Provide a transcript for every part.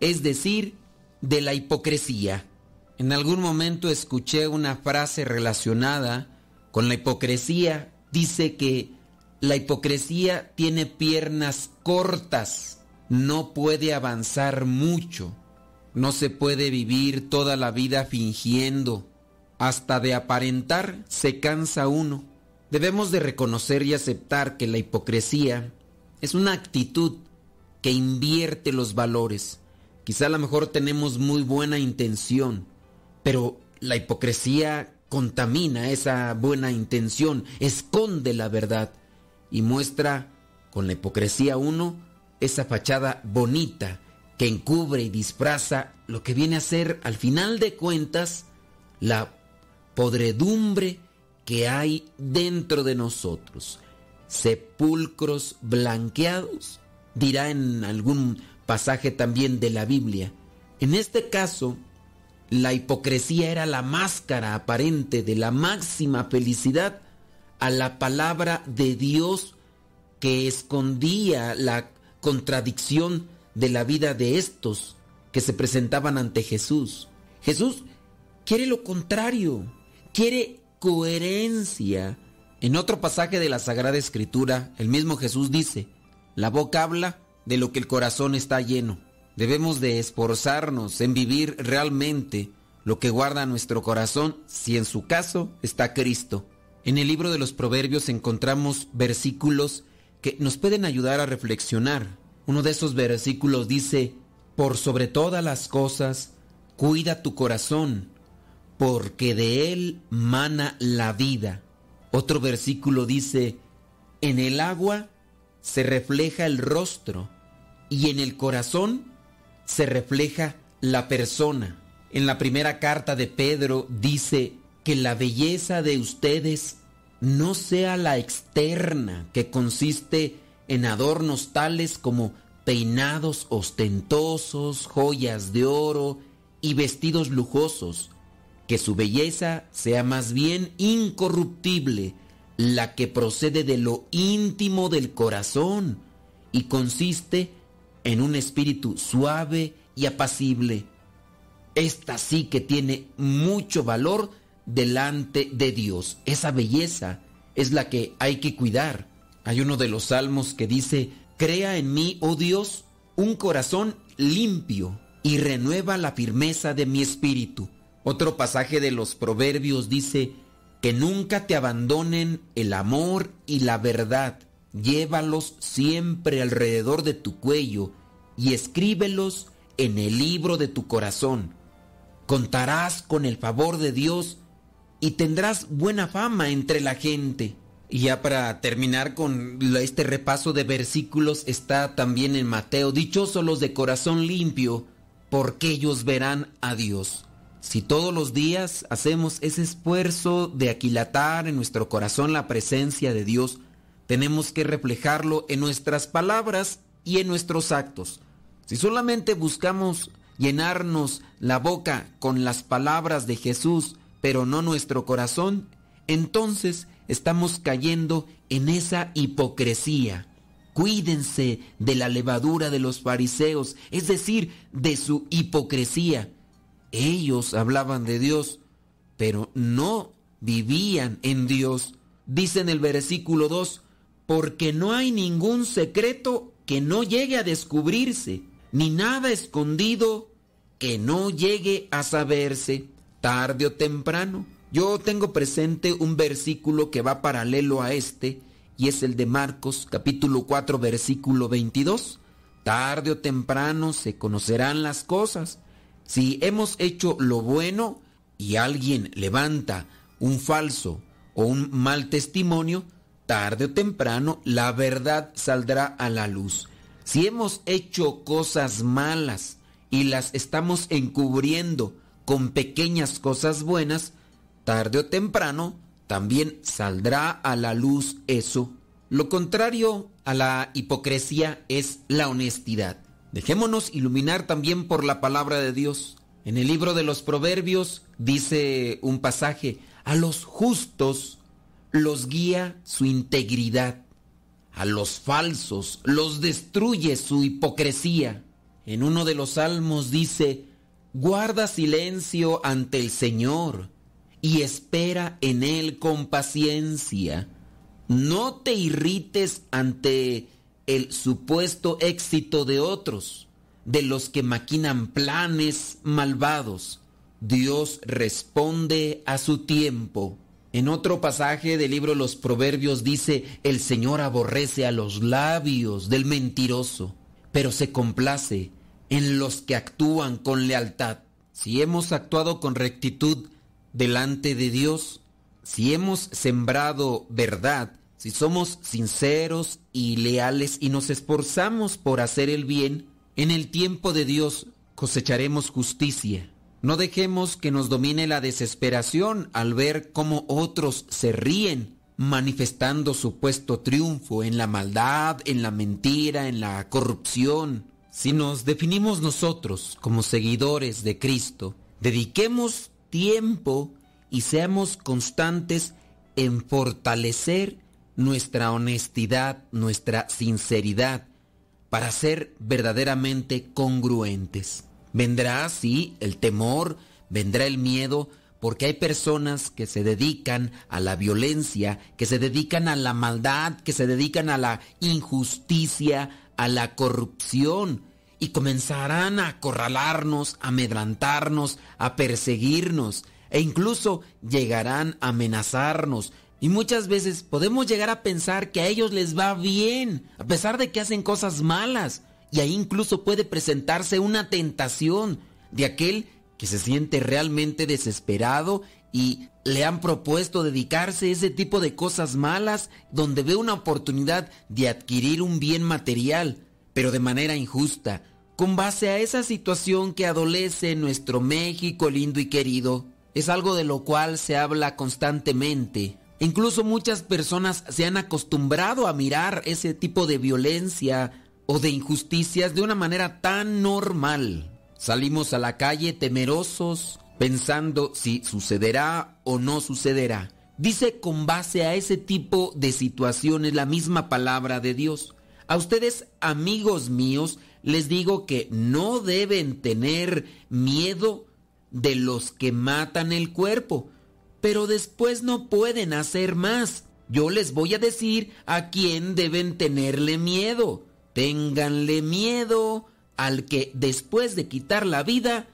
es decir, de la hipocresía. En algún momento escuché una frase relacionada con la hipocresía. Dice que la hipocresía tiene piernas cortas, no puede avanzar mucho, no se puede vivir toda la vida fingiendo, hasta de aparentar se cansa uno. Debemos de reconocer y aceptar que la hipocresía es una actitud que invierte los valores. Quizá a lo mejor tenemos muy buena intención, pero la hipocresía contamina esa buena intención, esconde la verdad y muestra con la hipocresía uno esa fachada bonita que encubre y disfraza lo que viene a ser al final de cuentas la podredumbre que hay dentro de nosotros. Sepulcros blanqueados, dirá en algún pasaje también de la Biblia. En este caso, la hipocresía era la máscara aparente de la máxima felicidad a la palabra de Dios que escondía la contradicción de la vida de estos que se presentaban ante Jesús. Jesús quiere lo contrario, quiere coherencia. En otro pasaje de la Sagrada Escritura, el mismo Jesús dice, la boca habla de lo que el corazón está lleno. Debemos de esforzarnos en vivir realmente lo que guarda nuestro corazón si en su caso está Cristo. En el libro de los Proverbios encontramos versículos que nos pueden ayudar a reflexionar. Uno de esos versículos dice, por sobre todas las cosas, cuida tu corazón, porque de él mana la vida. Otro versículo dice, en el agua se refleja el rostro y en el corazón se refleja la persona. En la primera carta de Pedro dice que la belleza de ustedes no sea la externa, que consiste en adornos tales como peinados ostentosos, joyas de oro y vestidos lujosos, que su belleza sea más bien incorruptible, la que procede de lo íntimo del corazón y consiste en un espíritu suave y apacible. Esta sí que tiene mucho valor delante de Dios. Esa belleza es la que hay que cuidar. Hay uno de los salmos que dice, Crea en mí, oh Dios, un corazón limpio y renueva la firmeza de mi espíritu. Otro pasaje de los proverbios dice, que nunca te abandonen el amor y la verdad. Llévalos siempre alrededor de tu cuello y escríbelos en el libro de tu corazón. Contarás con el favor de Dios y tendrás buena fama entre la gente. Y ya para terminar con este repaso de versículos está también en Mateo, dichosos los de corazón limpio, porque ellos verán a Dios. Si todos los días hacemos ese esfuerzo de aquilatar en nuestro corazón la presencia de Dios, tenemos que reflejarlo en nuestras palabras y en nuestros actos. Si solamente buscamos llenarnos la boca con las palabras de Jesús, pero no nuestro corazón, entonces estamos cayendo en esa hipocresía. Cuídense de la levadura de los fariseos, es decir, de su hipocresía ellos hablaban de Dios, pero no vivían en Dios. Dice en el versículo 2, porque no hay ningún secreto que no llegue a descubrirse, ni nada escondido que no llegue a saberse, tarde o temprano. Yo tengo presente un versículo que va paralelo a este, y es el de Marcos capítulo 4 versículo 22. Tarde o temprano se conocerán las cosas si hemos hecho lo bueno y alguien levanta un falso o un mal testimonio, tarde o temprano la verdad saldrá a la luz. Si hemos hecho cosas malas y las estamos encubriendo con pequeñas cosas buenas, tarde o temprano también saldrá a la luz eso. Lo contrario a la hipocresía es la honestidad. Dejémonos iluminar también por la palabra de Dios. En el libro de los Proverbios dice un pasaje, a los justos los guía su integridad, a los falsos los destruye su hipocresía. en uno de los salmos dice, guarda silencio ante el Señor y espera en Él con paciencia. No te irrites ante el supuesto éxito de otros, de los que maquinan planes malvados. Dios responde a su tiempo. En otro pasaje del libro Los Proverbios dice, el Señor aborrece a los labios del mentiroso, pero se complace en los que actúan con lealtad. Si hemos actuado con rectitud delante de Dios, si hemos sembrado verdad, si somos sinceros y leales y nos esforzamos por hacer el bien, en el tiempo de Dios cosecharemos justicia. No dejemos que nos domine la desesperación al ver cómo otros se ríen manifestando supuesto triunfo en la maldad, en la mentira, en la corrupción. Si nos definimos nosotros como seguidores de Cristo, dediquemos tiempo y seamos constantes en fortalecer nuestra honestidad, nuestra sinceridad, para ser verdaderamente congruentes. Vendrá, sí, el temor, vendrá el miedo, porque hay personas que se dedican a la violencia, que se dedican a la maldad, que se dedican a la injusticia, a la corrupción, y comenzarán a acorralarnos, a amedrantarnos, a perseguirnos, e incluso llegarán a amenazarnos. Y muchas veces podemos llegar a pensar que a ellos les va bien, a pesar de que hacen cosas malas. Y ahí incluso puede presentarse una tentación de aquel que se siente realmente desesperado y le han propuesto dedicarse a ese tipo de cosas malas donde ve una oportunidad de adquirir un bien material, pero de manera injusta, con base a esa situación que adolece nuestro México lindo y querido. Es algo de lo cual se habla constantemente. Incluso muchas personas se han acostumbrado a mirar ese tipo de violencia o de injusticias de una manera tan normal. Salimos a la calle temerosos, pensando si sucederá o no sucederá. Dice con base a ese tipo de situaciones la misma palabra de Dios. A ustedes, amigos míos, les digo que no deben tener miedo de los que matan el cuerpo, pero después no pueden hacer más. Yo les voy a decir a quién deben tenerle miedo. Ténganle miedo al que después de quitar la vida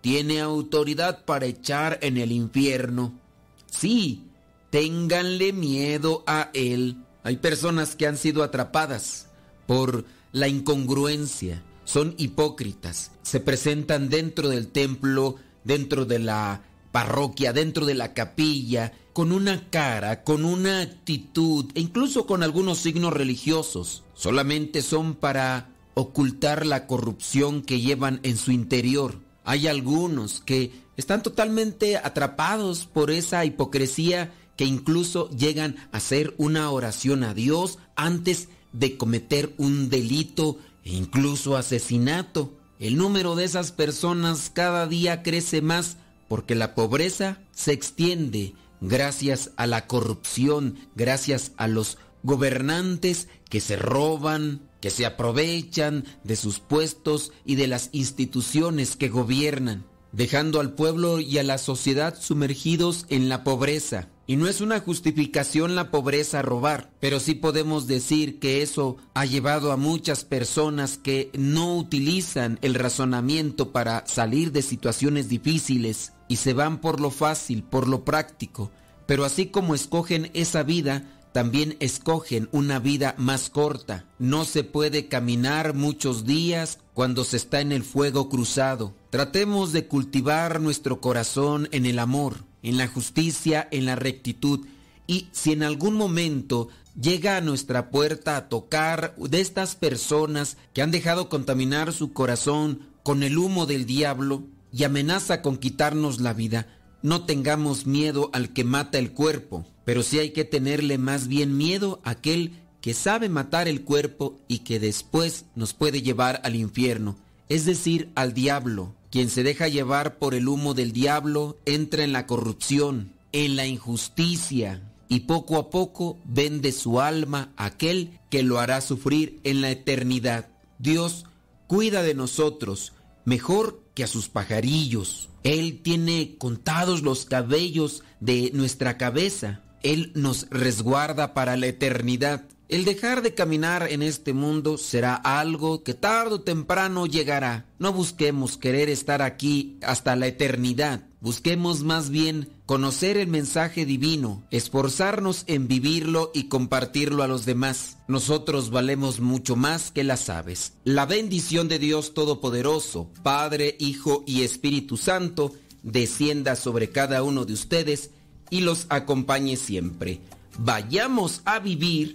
tiene autoridad para echar en el infierno. Sí, ténganle miedo a él. Hay personas que han sido atrapadas por la incongruencia, son hipócritas, se presentan dentro del templo, dentro de la parroquia, dentro de la capilla, con una cara, con una actitud e incluso con algunos signos religiosos. Solamente son para ocultar la corrupción que llevan en su interior. Hay algunos que están totalmente atrapados por esa hipocresía que incluso llegan a hacer una oración a Dios antes de cometer un delito e incluso asesinato. El número de esas personas cada día crece más porque la pobreza se extiende gracias a la corrupción, gracias a los gobernantes que se roban, que se aprovechan de sus puestos y de las instituciones que gobiernan, dejando al pueblo y a la sociedad sumergidos en la pobreza. Y no es una justificación la pobreza robar, pero sí podemos decir que eso ha llevado a muchas personas que no utilizan el razonamiento para salir de situaciones difíciles y se van por lo fácil, por lo práctico. Pero así como escogen esa vida, también escogen una vida más corta. No se puede caminar muchos días cuando se está en el fuego cruzado. Tratemos de cultivar nuestro corazón en el amor, en la justicia, en la rectitud. Y si en algún momento llega a nuestra puerta a tocar de estas personas que han dejado contaminar su corazón con el humo del diablo y amenaza con quitarnos la vida, no tengamos miedo al que mata el cuerpo, pero sí hay que tenerle más bien miedo a aquel que sabe matar el cuerpo y que después nos puede llevar al infierno, es decir, al diablo. Quien se deja llevar por el humo del diablo entra en la corrupción, en la injusticia, y poco a poco vende su alma a aquel que lo hará sufrir en la eternidad. Dios cuida de nosotros mejor que a sus pajarillos. Él tiene contados los cabellos de nuestra cabeza. Él nos resguarda para la eternidad. El dejar de caminar en este mundo será algo que tarde o temprano llegará. No busquemos querer estar aquí hasta la eternidad. Busquemos más bien conocer el mensaje divino, esforzarnos en vivirlo y compartirlo a los demás. Nosotros valemos mucho más que las aves. La bendición de Dios Todopoderoso, Padre, Hijo y Espíritu Santo, descienda sobre cada uno de ustedes y los acompañe siempre. Vayamos a vivir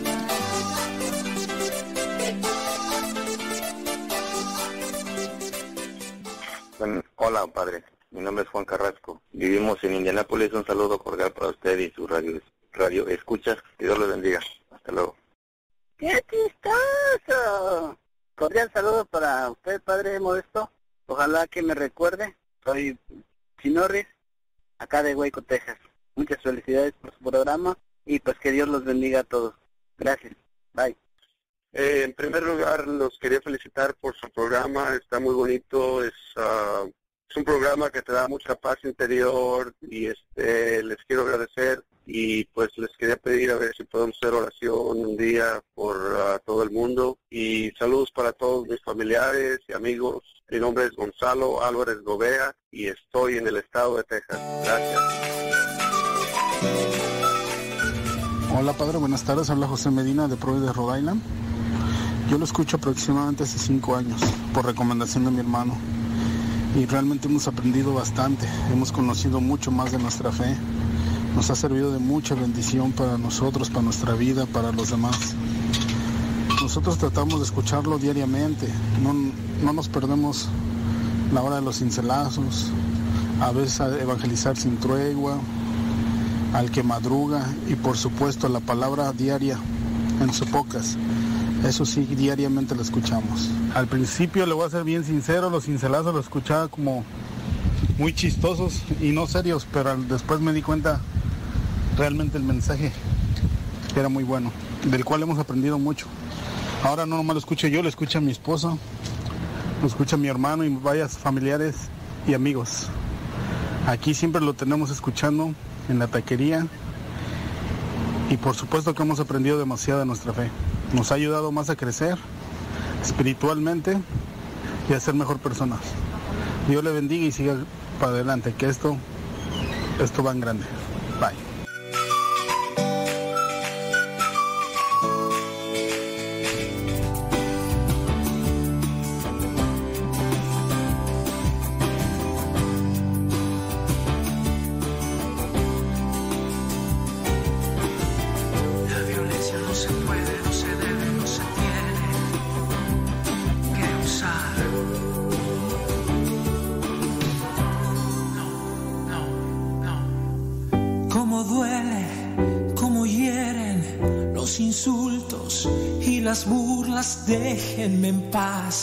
hola, padre. Mi nombre es Juan Carrasco. Vivimos en Indianápolis. Un saludo cordial para usted y su radio, radio escuchas. Que Dios los bendiga. Hasta luego. ¡Qué chistoso! Cordial saludo para usted, padre Modesto. Ojalá que me recuerde. Soy Chinorris, acá de Hueco, Texas. Muchas felicidades por su programa y pues que Dios los bendiga a todos. Gracias. Bye. Eh, en primer lugar, los quería felicitar por su programa. Está muy bonito. Es, ah, es un programa que te da mucha paz interior y este les quiero agradecer y pues les quería pedir a ver si podemos hacer oración un día por ah, todo el mundo y saludos para todos mis familiares y amigos. Mi nombre es Gonzalo Álvarez Gobea y estoy en el estado de Texas. Gracias. Hola padre, buenas tardes. Habla José Medina de Providence, Rhode Island. Yo lo escucho aproximadamente hace cinco años por recomendación de mi hermano y realmente hemos aprendido bastante. Hemos conocido mucho más de nuestra fe. Nos ha servido de mucha bendición para nosotros, para nuestra vida, para los demás. Nosotros tratamos de escucharlo diariamente. No, no nos perdemos la hora de los cincelazos, a veces evangelizar sin tregua, al que madruga y por supuesto la palabra diaria en su pocas. Eso sí, diariamente lo escuchamos. Al principio, le voy a ser bien sincero, los cincelazos los escuchaba como muy chistosos y no serios, pero después me di cuenta realmente el mensaje era muy bueno, del cual hemos aprendido mucho. Ahora no nomás lo escucho yo, lo escucha mi esposo, lo escucha mi hermano y varias familiares y amigos. Aquí siempre lo tenemos escuchando en la taquería y por supuesto que hemos aprendido demasiado de nuestra fe. Nos ha ayudado más a crecer espiritualmente y a ser mejor personas. Dios le bendiga y siga para adelante, que esto, esto va en grande. Bye. Déjenme en paz.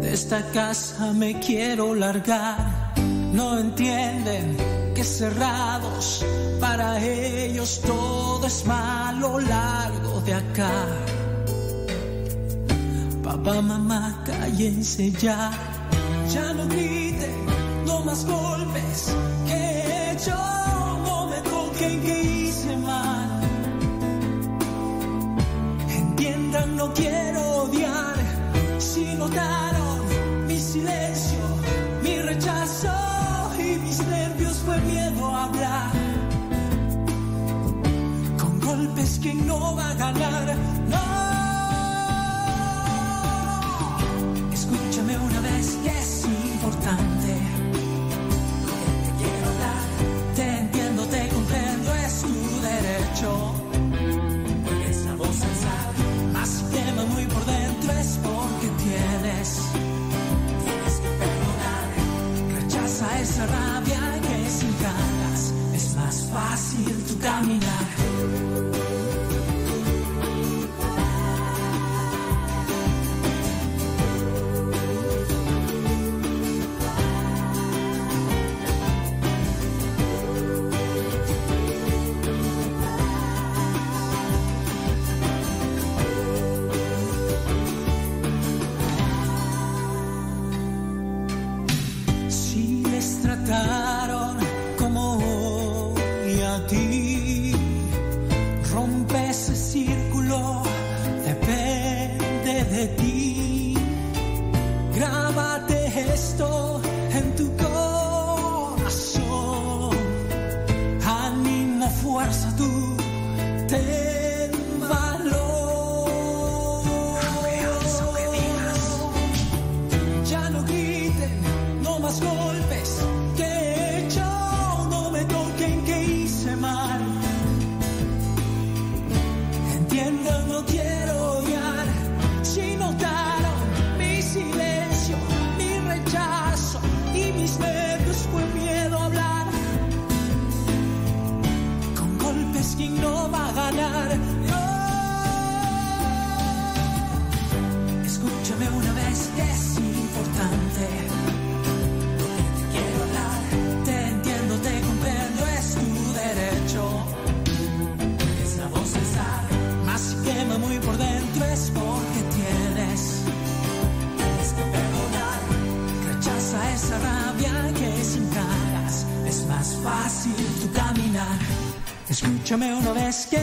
De esta casa me quiero largar, no entienden que cerrados para ellos todo es malo largo de acá. Papá, mamá, cállense ya, ya no griten, no más golpes que he hecho, quiero odiar si notaron mi silencio, mi rechazo y mis nervios fue miedo a hablar. Con golpes que no va a ganar, no. Fácil tu caminar.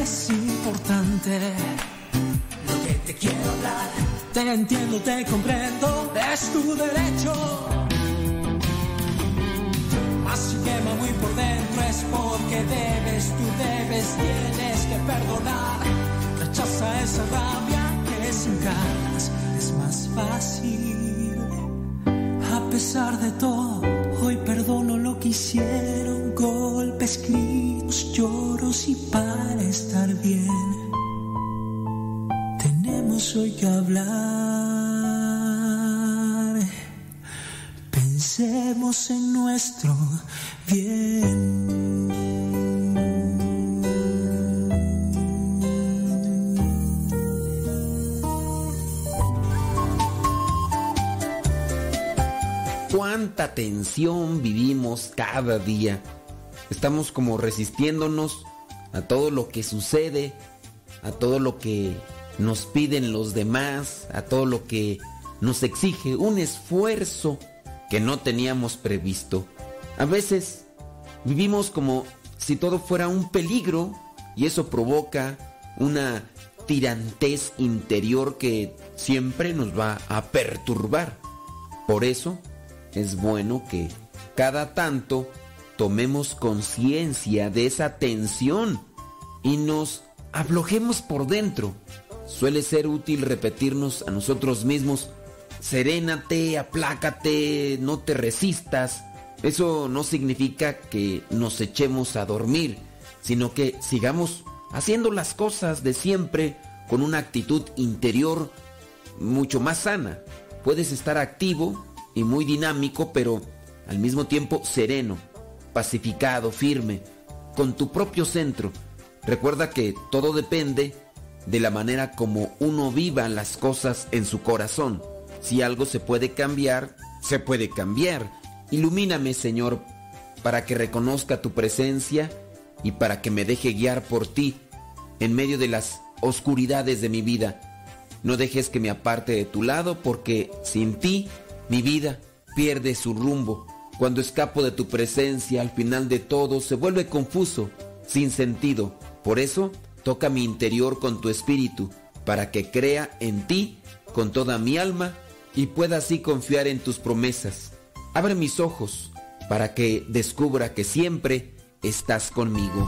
Es importante lo que te quiero hablar. Te entiendo, te comprendo, es tu derecho. Tensión vivimos cada día. Estamos como resistiéndonos a todo lo que sucede, a todo lo que nos piden los demás, a todo lo que nos exige un esfuerzo que no teníamos previsto. A veces vivimos como si todo fuera un peligro y eso provoca una tirantez interior que siempre nos va a perturbar. Por eso es bueno que cada tanto tomemos conciencia de esa tensión y nos aflojemos por dentro. Suele ser útil repetirnos a nosotros mismos, serénate, aplácate, no te resistas. Eso no significa que nos echemos a dormir, sino que sigamos haciendo las cosas de siempre con una actitud interior mucho más sana. Puedes estar activo y muy dinámico, pero al mismo tiempo sereno, pacificado, firme, con tu propio centro. Recuerda que todo depende de la manera como uno viva las cosas en su corazón. Si algo se puede cambiar, se puede cambiar. Ilumíname, Señor, para que reconozca tu presencia y para que me deje guiar por ti en medio de las oscuridades de mi vida. No dejes que me aparte de tu lado porque sin ti mi vida pierde su rumbo. Cuando escapo de tu presencia, al final de todo se vuelve confuso, sin sentido. Por eso, toca mi interior con tu espíritu, para que crea en ti con toda mi alma y pueda así confiar en tus promesas. Abre mis ojos para que descubra que siempre estás conmigo.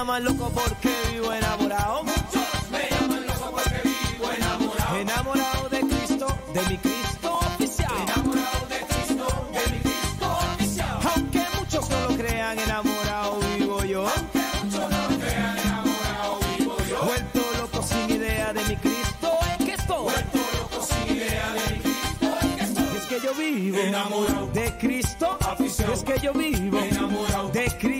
Llaman loco porque vivo enamorado. Muchos me llaman loco porque vivo enamorado. Enamorado de Cristo, de mi Cristo oficial. Enamorado de Cristo, de mi Cristo oficial. Aunque muchos no lo crean, enamorado vivo yo. Aunque muchos no lo crean, enamorado vivo yo. Vuelto loco sin idea de mi Cristo en que estoy. Vuelto loco sin idea de mi Cristo en que estoy. Es que yo vivo enamorado de Cristo. Es que yo vivo enamorado de Cristo.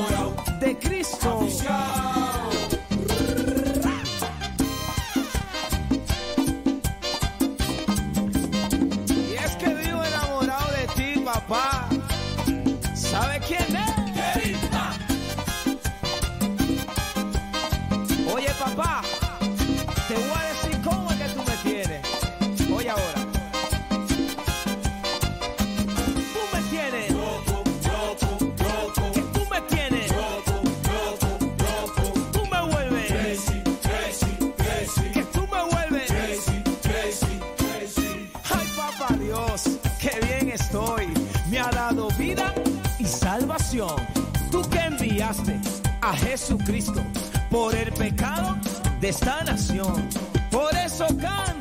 a Jesucristo por el pecado de esta nación. Por eso canto,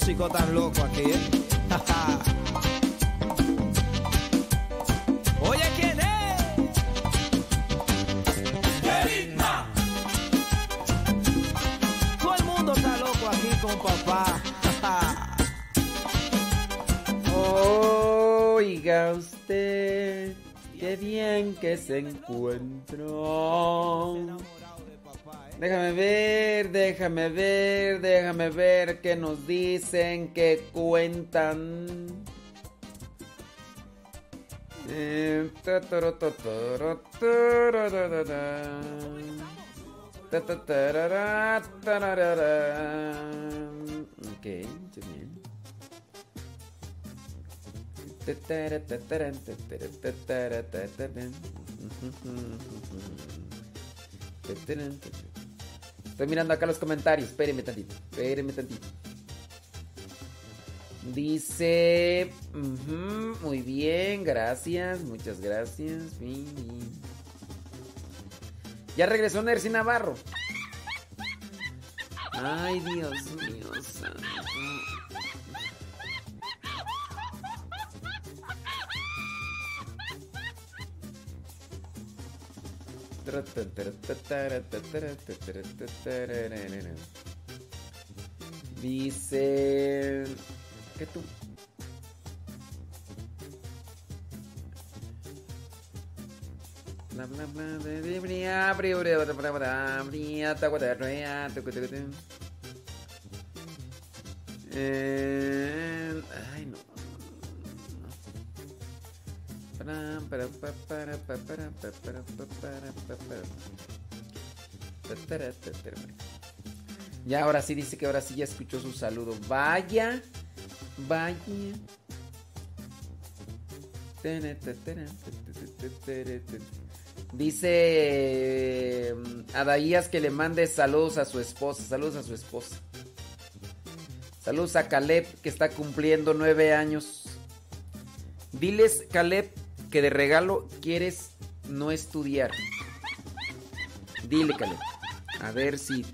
Músicos tan locos aquí, ¿eh? Oye, ¿quién es? Todo el mundo está loco aquí con papá. Oiga usted, qué bien que se encuentró. Déjame ver, déjame ver, déjame ver qué nos dicen, qué cuentan. Eh, ta, bien. Estoy mirando acá los comentarios. Espérenme tantito. Espérenme tantito. Dice. muy bien, gracias. Muchas gracias. Ya regresó Nercy Navarro. Ay, Dios mío. santo. Tu tu tu. Eh, ay no. Ya ahora sí dice que ahora sí ya escuchó su saludo. Vaya, vaya. Dice Adaías que le mande saludos a su esposa. Saludos a su esposa. Saludos a Caleb que está cumpliendo nueve años. Diles, Caleb, que de regalo quieres no estudiar. Dile, Caleb. A ver si.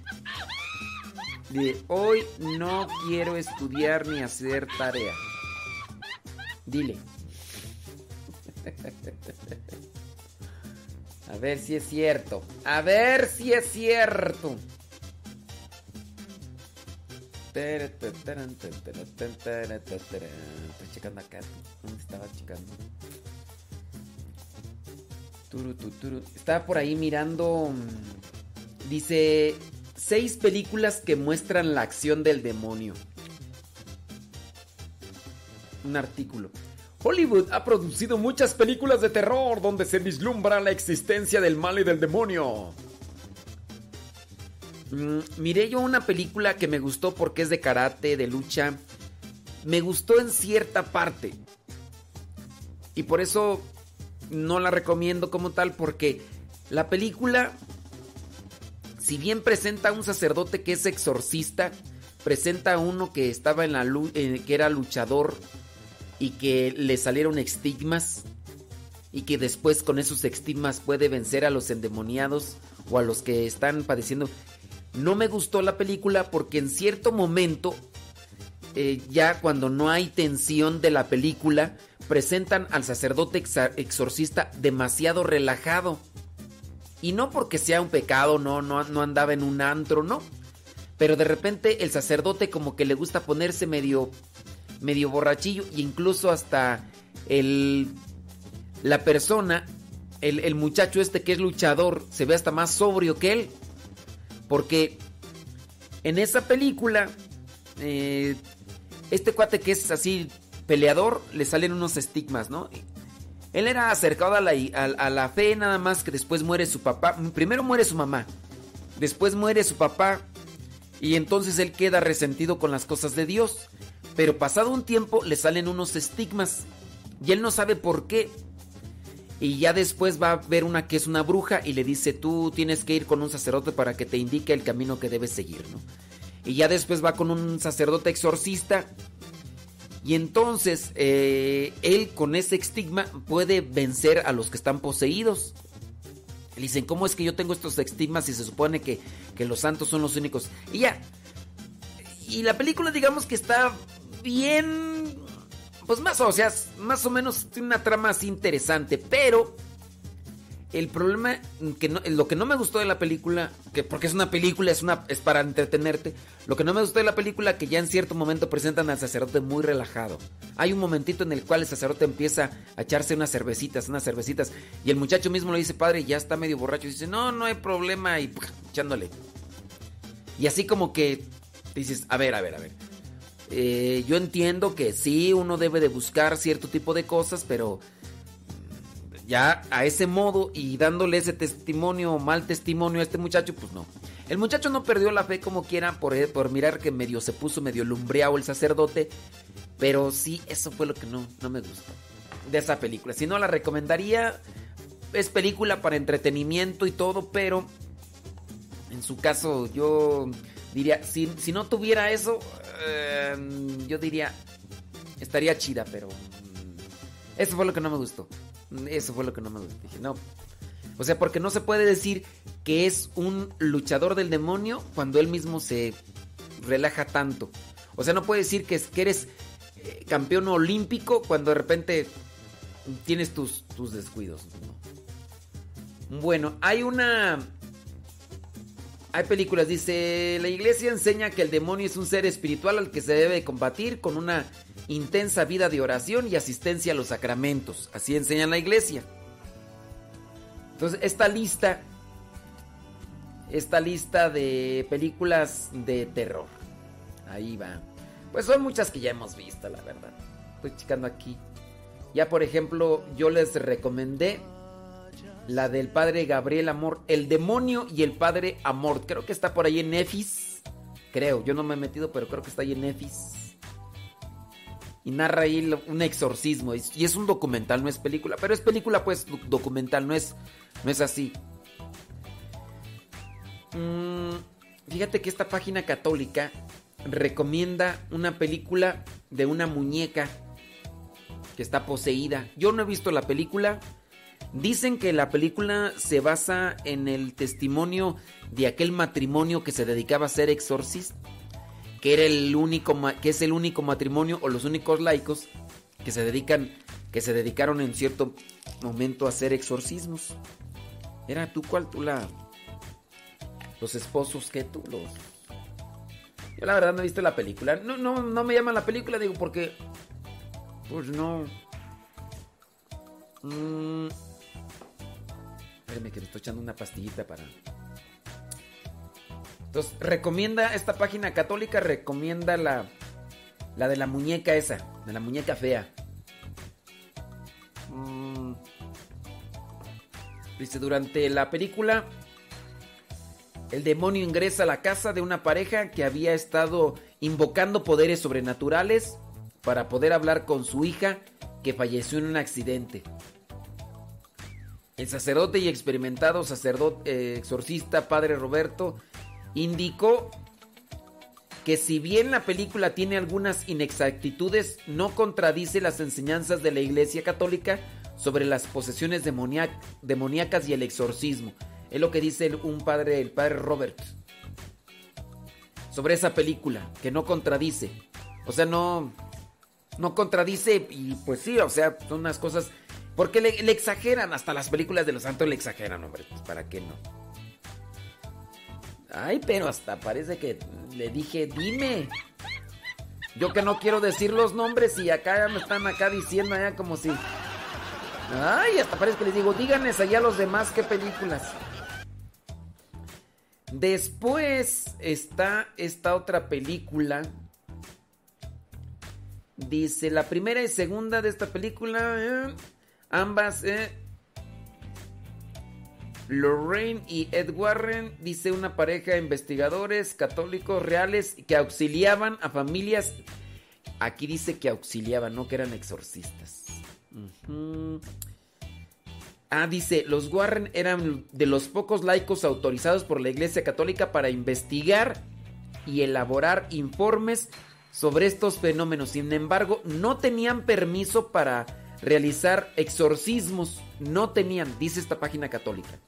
Dile, hoy no quiero estudiar ni hacer tarea. Dile. A ver si es cierto. A ver si es cierto. Estoy checando acá. ¿Dónde estaba checando? Estaba por ahí mirando. mm, Dice. Seis películas que muestran la acción del demonio. Un artículo. Hollywood ha producido muchas películas de terror donde se vislumbra la existencia del mal y del demonio. Mm, miré yo una película que me gustó porque es de karate, de lucha. Me gustó en cierta parte. Y por eso no la recomiendo como tal porque la película, si bien presenta a un sacerdote que es exorcista, presenta a uno que estaba en la eh, que era luchador y que le salieron estigmas y que después con esos estigmas puede vencer a los endemoniados o a los que están padeciendo. No me gustó la película porque en cierto momento, eh, ya cuando no hay tensión de la película, presentan al sacerdote exorcista demasiado relajado. Y no porque sea un pecado, no, no, no andaba en un antro, no. Pero de repente el sacerdote como que le gusta ponerse medio, medio borrachillo e incluso hasta el, la persona, el, el muchacho este que es luchador, se ve hasta más sobrio que él. Porque en esa película, eh, este cuate que es así peleador, le salen unos estigmas, ¿no? Él era acercado a la, fe, nada más que después muere su papá. Primero muere su mamá, después muere su papá, y entonces él queda resentido con las cosas de Dios. Pero pasado un tiempo le salen unos estigmas, y él no sabe por qué. Y ya después va a ver una que es una bruja y le dice, tú tienes que ir con un sacerdote para que te indique el camino que debes seguir, ¿no? Y ya después va con un sacerdote exorcista. Y entonces eh, él con ese estigma puede vencer a los que están poseídos. Le dicen, ¿cómo es que yo tengo estos estigmas y se supone que, que los santos son los únicos? Y ya. Y la película digamos que está bien pues más, o sea, más o menos tiene una trama así interesante, pero el problema que no, lo que no me gustó de la película, que porque es una película, es una es para entretenerte, lo que no me gustó de la película que ya en cierto momento presentan al sacerdote muy relajado. Hay un momentito en el cual el sacerdote empieza a echarse unas cervecitas, unas cervecitas y el muchacho mismo le dice, "Padre, ya está medio borracho." Y dice, "No, no hay problema." y ¡pua! echándole. Y así como que dices, "A ver, a ver, a ver." Eh, yo entiendo que sí, uno debe de buscar cierto tipo de cosas, pero ya a ese modo y dándole ese testimonio, mal testimonio a este muchacho, pues no. El muchacho no perdió la fe como quiera por, por mirar que medio se puso medio lumbreado el sacerdote, pero sí, eso fue lo que no, no me gustó de esa película. Si no la recomendaría, es película para entretenimiento y todo, pero en su caso yo diría, si, si no tuviera eso, eh, yo diría, estaría chida, pero mm, eso fue lo que no me gustó. Eso fue lo que no me gustó. Dije, no. O sea, porque no se puede decir que es un luchador del demonio cuando él mismo se relaja tanto. O sea, no puede decir que, es- que eres eh, campeón olímpico cuando de repente tienes tus, tus descuidos. ¿no? Bueno, hay una... Hay películas, dice, la iglesia enseña que el demonio es un ser espiritual al que se debe combatir con una intensa vida de oración y asistencia a los sacramentos. Así enseña la iglesia. Entonces, esta lista, esta lista de películas de terror. Ahí va. Pues son muchas que ya hemos visto, la verdad. Estoy checando aquí. Ya por ejemplo, yo les recomendé la del padre Gabriel Amor, El demonio y el padre Amor. Creo que está por ahí en Nefis. Creo, yo no me he metido, pero creo que está ahí en Nefis. Y narra ahí un exorcismo. Y es un documental, no es película. Pero es película, pues, documental, no es, no es así. Mm, fíjate que esta página católica recomienda una película de una muñeca que está poseída. Yo no he visto la película. Dicen que la película se basa en el testimonio de aquel matrimonio que se dedicaba a ser exorcista, que era el único que es el único matrimonio o los únicos laicos que se dedican que se dedicaron en cierto momento a hacer exorcismos. Era tú cuál tú la los esposos que tú los Yo la verdad no he visto la película. No no no me llama la película, digo porque pues no. Mm. Espérame que me estoy echando una pastillita para. Entonces, recomienda esta página católica, recomienda la. La de la muñeca esa, de la muñeca fea. Mm. Dice, durante la película, el demonio ingresa a la casa de una pareja que había estado invocando poderes sobrenaturales para poder hablar con su hija que falleció en un accidente. El sacerdote y experimentado sacerdote eh, exorcista Padre Roberto indicó que si bien la película tiene algunas inexactitudes, no contradice las enseñanzas de la Iglesia Católica sobre las posesiones demoníacas y el exorcismo. Es lo que dice un padre, el padre Robert, sobre esa película, que no contradice. O sea, no, no contradice y pues sí, o sea, son unas cosas... Porque le, exageran, hasta las películas de los santos le exageran, hombre, pues para qué no. Ay, pero hasta parece que le dije, dime. Yo que no quiero decir los nombres y acá me están acá diciendo allá como si... Ay, hasta parece que les digo, díganles allá a los demás qué películas. Después está esta otra película Dice, la primera y segunda de esta película, eh, ambas, eh, Lorraine y Ed Warren, dice una pareja de investigadores católicos reales que auxiliaban a familias. Aquí dice que auxiliaban, no que eran exorcistas. Ah, dice, los Warren eran de los pocos laicos autorizados por la Iglesia Católica para investigar y elaborar informes sobre estos fenómenos. Sin embargo, no tenían permiso para realizar exorcismos. No tenían, dice esta página católica.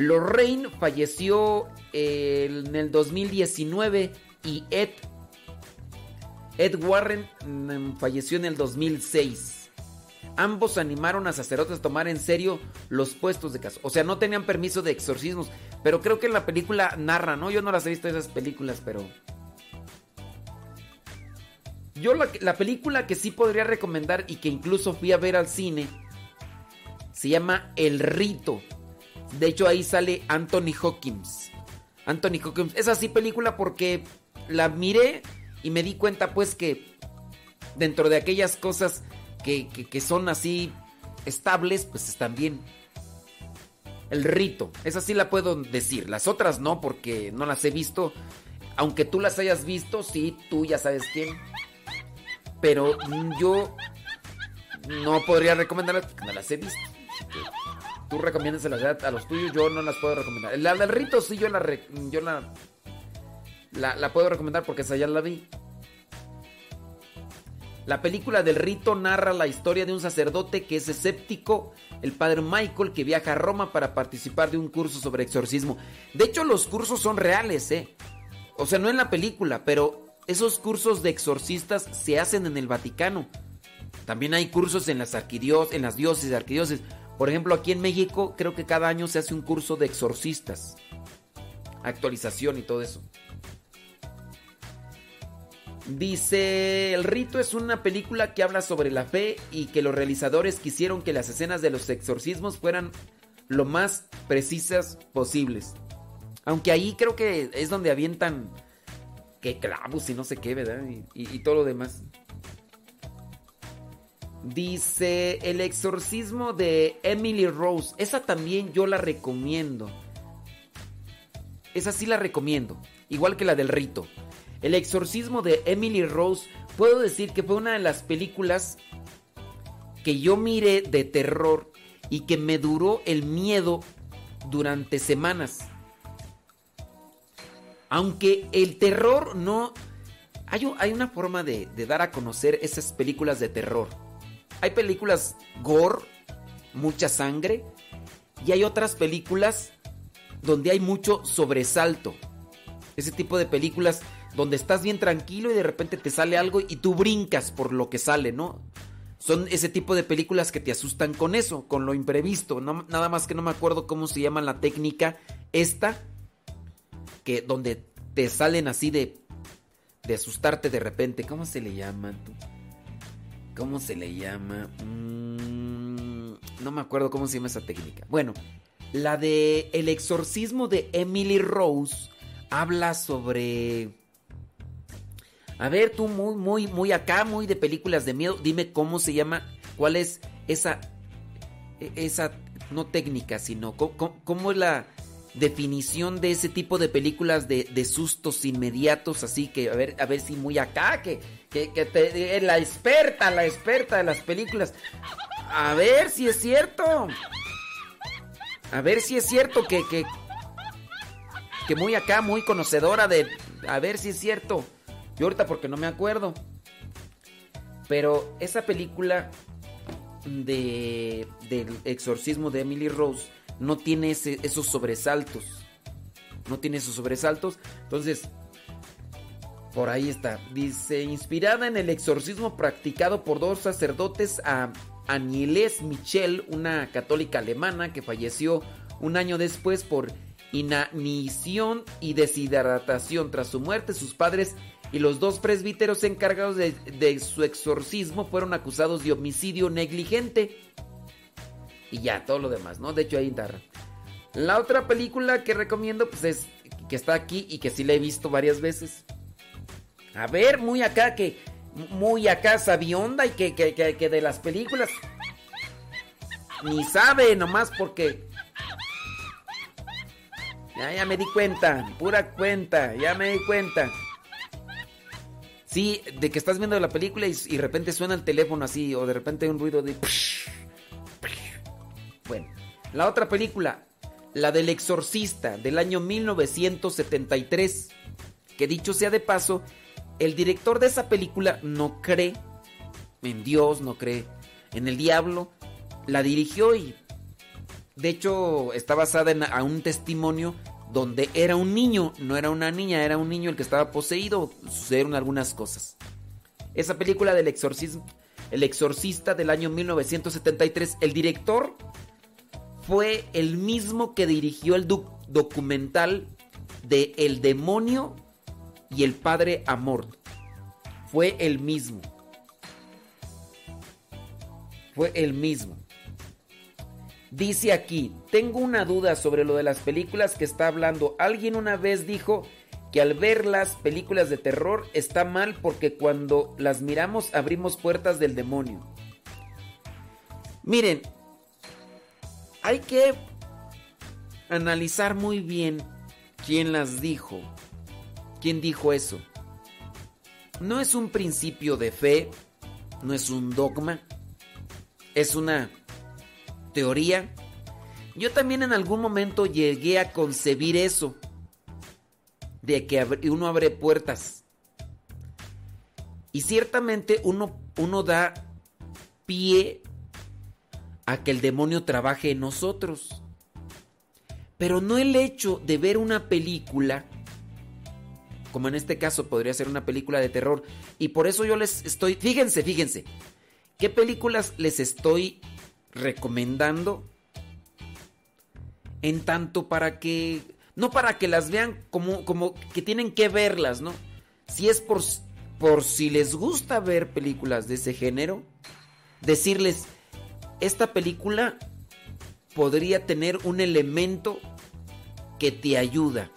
Lorraine falleció en el 2019 y Ed, Ed Warren mm, falleció en el 2006. Ambos animaron a sacerdotes a tomar en serio los puestos de caso. O sea, no tenían permiso de exorcismos. Pero creo que la película narra, ¿no? Yo no las he visto esas películas, pero yo la, película que sí podría recomendar y que incluso fui a ver al cine se llama El Rito. De hecho ahí sale Anthony Hawkins. Anthony Hawkins. Es así película porque la miré y me di cuenta pues que dentro de aquellas cosas que, que son así estables pues están bien. El Rito. Esa sí la puedo decir. Las otras no porque no las he visto. Aunque tú las hayas visto, sí, tú ya sabes quién pero yo no podría recomendarlas porque no las he visto. Tú recomiendas a los tuyos, yo no las puedo recomendar. La del rito sí yo la yo la, la, puedo recomendar porque esa ya la vi. La película del rito narra la historia de un sacerdote que es escéptico, el padre Michael, que viaja a Roma para participar de un curso sobre exorcismo. De hecho, los cursos son reales, ¿eh? O sea, no en la película, pero esos cursos de exorcistas se hacen en el Vaticano. También hay cursos en las arquidios, en las diócesis, arquidiócesis. Por ejemplo, aquí en México creo que cada año se hace un curso de exorcistas. Actualización y todo eso. Dice, el rito es una película que habla sobre la fe y que los realizadores quisieron que las escenas de los exorcismos fueran lo más precisas posibles. Aunque ahí creo que es donde avientan que clavos y no sé qué, ¿verdad? Y, todo lo demás. Dice El exorcismo de Emily Rose. Esa también yo la recomiendo. Esa sí la recomiendo. Igual que la del rito. El exorcismo de Emily Rose. Puedo decir que fue una de las películas que yo miré de terror y que me duró el miedo durante semanas. Aunque el terror no... Hay, hay una forma de, de dar a conocer esas películas de terror. Hay películas gore, mucha sangre, y hay otras películas donde hay mucho sobresalto. Ese tipo de películas donde estás bien tranquilo y de repente te sale algo y tú brincas por lo que sale, ¿no? Son ese tipo de películas que te asustan con eso, con lo imprevisto. nada más que no me acuerdo cómo se llama la técnica esta, que donde te salen así de, de asustarte de repente. ¿Cómo se le llama? Tú? ¿Cómo se le llama? Mm, no me acuerdo cómo se llama esa técnica. Bueno, la de El exorcismo de Emily Rose habla sobre... A ver, tú muy, muy, muy acá, muy de películas de miedo, dime cómo se llama, cuál es esa, e, esa, no técnica, sino cómo, es la definición de ese tipo de películas de, de, sustos inmediatos, así que a ver, a ver si muy acá, que, que, te, eh, la experta, la experta de las películas. A ver si es cierto. A ver si es cierto que, que, que muy acá, muy conocedora de... A ver si es cierto. Yo ahorita porque no me acuerdo. Pero esa película de del exorcismo de Emily Rose no tiene esos sobresaltos. No tiene esos sobresaltos. Entonces, por ahí está. Dice, inspirada en el exorcismo practicado por dos sacerdotes a Anielés Michel, una católica alemana que falleció un año después por inanición y deshidratación. Tras su muerte, sus padres y los dos presbíteros encargados de, de su exorcismo fueron acusados de homicidio negligente. Y ya, todo lo demás, ¿no? De hecho, ahí está. La otra película que recomiendo, pues es que está aquí y que sí la he visto varias veces. A ver, muy acá que. Muy acá sabionda y que, que, que, de las películas. Ni sabe, nomás porque. Ya, ya me di cuenta. Pura cuenta. Ya me di cuenta. Sí, de que estás viendo la película y, y de repente suena el teléfono así. O de repente hay un ruido de. Bueno, la otra película. La del exorcista del año 1973. Que dicho sea de paso, el director de esa película no cree en Dios, no cree en el diablo. La dirigió y de hecho está basada en un testimonio donde era un niño, no era una niña, era un niño el que estaba poseído, sucedieron algunas cosas. Esa película del exorcismo, El exorcista del año 1973, el director fue el mismo que dirigió el documental de El demonio y el padre Amor. Fue el mismo. Fue el mismo. Dice aquí, tengo una duda sobre lo de las películas que está hablando. Alguien una vez dijo que al ver las películas de terror está mal porque cuando las miramos abrimos puertas del demonio. Miren, hay que analizar muy bien quién las dijo. ¿Quién dijo eso? No es un principio de fe, no es un dogma, es una teoría. Yo también en algún momento llegué a concebir eso, de que uno abre puertas. Y ciertamente uno, uno da pie a que el demonio trabaje en nosotros. Pero no el hecho de ver una película como en este caso podría ser una película de terror. Y por eso yo les estoy, fíjense, fíjense, ¿qué películas les estoy recomendando? En tanto para que, no para que las vean como, como que tienen que verlas, ¿no? Si es por, por si les gusta ver películas de ese género, decirles, esta película podría tener un elemento que te ayuda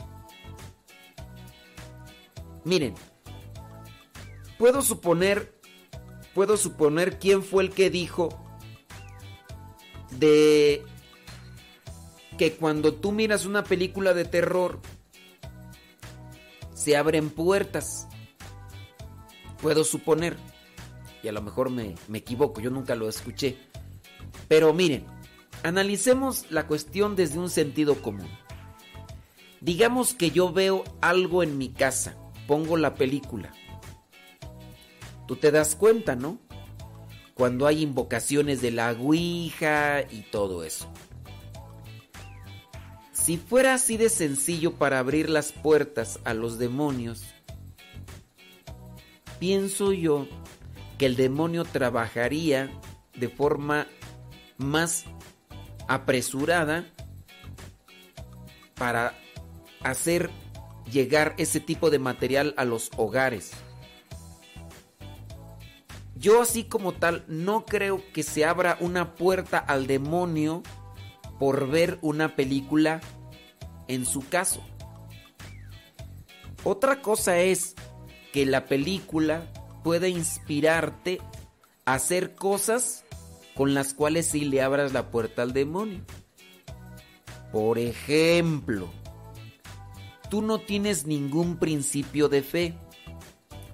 Miren, puedo suponer puedo suponer quién fue el que dijo de que cuando tú miras una película de terror se abren puertas. Puedo suponer. Y a lo mejor me, me equivoco, yo nunca lo escuché. Pero miren, analicemos la cuestión desde un sentido común. Digamos que yo veo algo en mi casa, pongo la película. Tú te das cuenta, ¿no? Cuando hay invocaciones de la Ouija y todo eso. Si fuera así de sencillo para abrir las puertas a los demonios, pienso yo que el demonio trabajaría de forma más apresurada para hacer llegar ese tipo de material a los hogares. Yo así como tal no creo que se abra una puerta al demonio por ver una película en su caso. Otra cosa es que la película puede inspirarte a hacer cosas con las cuales sí le abras la puerta al demonio. Por ejemplo, tú no tienes ningún principio de fe.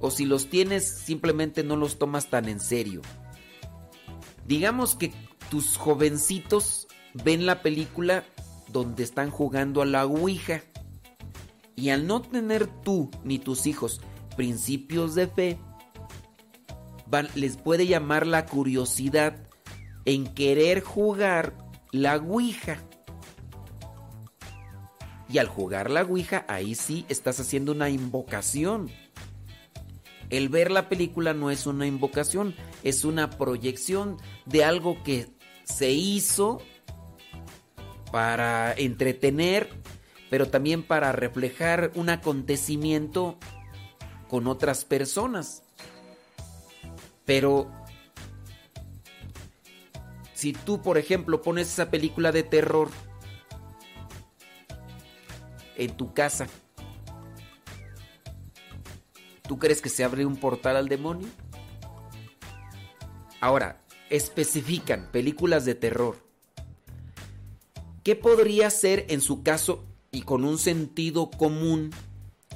O si los tienes, simplemente no los tomas tan en serio. Digamos que tus jovencitos ven la película donde están jugando a la Ouija. Y al no tener tú ni tus hijos principios de fe, les puede llamar la curiosidad en querer jugar la Ouija. Y al jugar la Ouija, ahí sí estás haciendo una invocación. El ver la película no es una invocación, es una proyección de algo que se hizo para entretener, pero también para reflejar un acontecimiento con otras personas. Pero si tú, por ejemplo, pones esa película de terror en tu casa, ¿tú crees que se abre un portal al demonio? Ahora, especifican películas de terror. ¿Qué podría ser en su caso y con un sentido común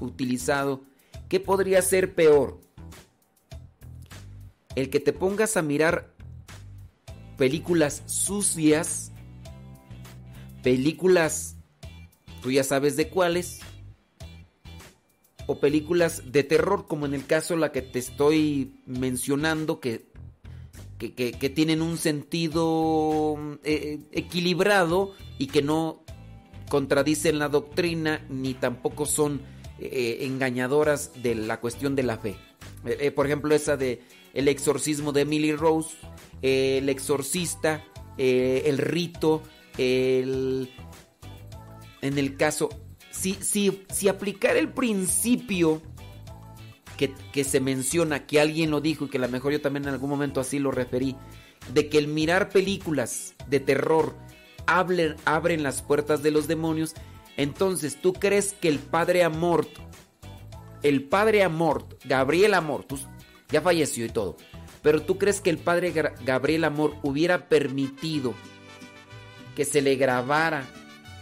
utilizado? ¿Qué podría ser peor? El que te pongas a mirar películas sucias, películas, tú ya sabes de cuáles, o películas de terror, como en el caso la que te estoy mencionando, que, que, tienen un sentido eh, equilibrado y que no contradicen la doctrina ni tampoco son eh, engañadoras de la cuestión de la fe. Eh, por ejemplo, esa de El exorcismo de Emily Rose, El exorcista, El rito, el... En el caso, si, si, si aplicar el principio que, que, se menciona, que alguien lo dijo y que a lo mejor yo también en algún momento así lo referí, de que el mirar películas de terror abren, abren las puertas de los demonios, entonces tú crees que el padre Amort, el padre Amort, Gabriel Amort, ya falleció y todo, pero tú crees que el padre Gabriel Amort hubiera permitido que se le grabara,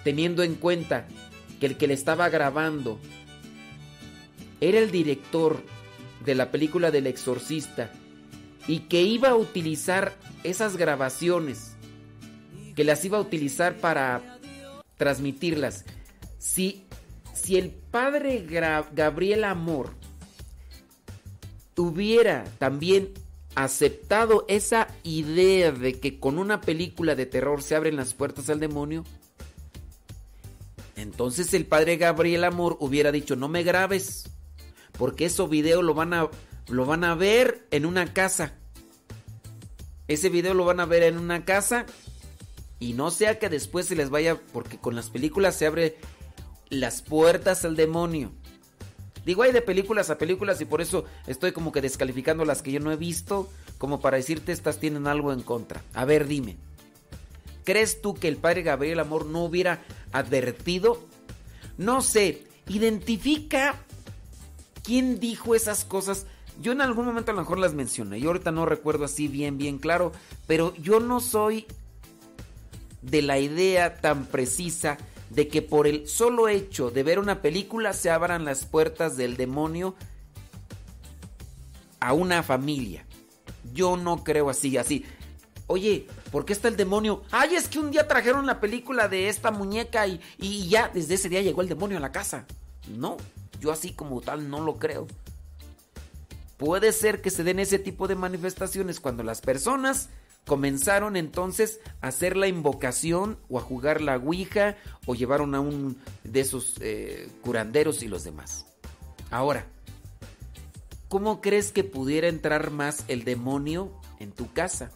teniendo en cuenta que el que le estaba grabando era el director de la película del exorcista y que iba a utilizar esas grabaciones, que las iba a utilizar para transmitirlas. Si, si el padre Gabriel Amor hubiera también aceptado esa idea de que con una película de terror se abren las puertas al demonio, entonces el padre Gabriel Amor hubiera dicho, no me grabes, porque ese video lo van a, lo van a ver en una casa. Ese video lo van a ver en una casa y no sea que después se les vaya, porque con las películas se abre las puertas al demonio. Digo, hay de películas a películas y por eso estoy como que descalificando las que yo no he visto, como para decirte estas tienen algo en contra. A ver, dime. ¿Crees tú que el padre Gabriel Amor no hubiera advertido? No sé, identifica quién dijo esas cosas Yo en algún momento a lo mejor las mencioné, yo ahorita no recuerdo así bien, bien claro, pero yo no soy de la idea tan precisa de que por el solo hecho de ver una película se abran las puertas del demonio a una familia. Yo no creo así, así. Oye, ¿por qué está el demonio? Ay, es que un día trajeron la película de esta muñeca y, y ya desde ese día llegó el demonio a la casa. No, yo así como tal no lo creo. Puede ser que se den ese tipo de manifestaciones cuando las personas comenzaron entonces a hacer la invocación o a jugar la ouija o llevaron a un de esos eh, curanderos y los demás. Ahora, ¿cómo crees que pudiera entrar más el demonio en tu casa?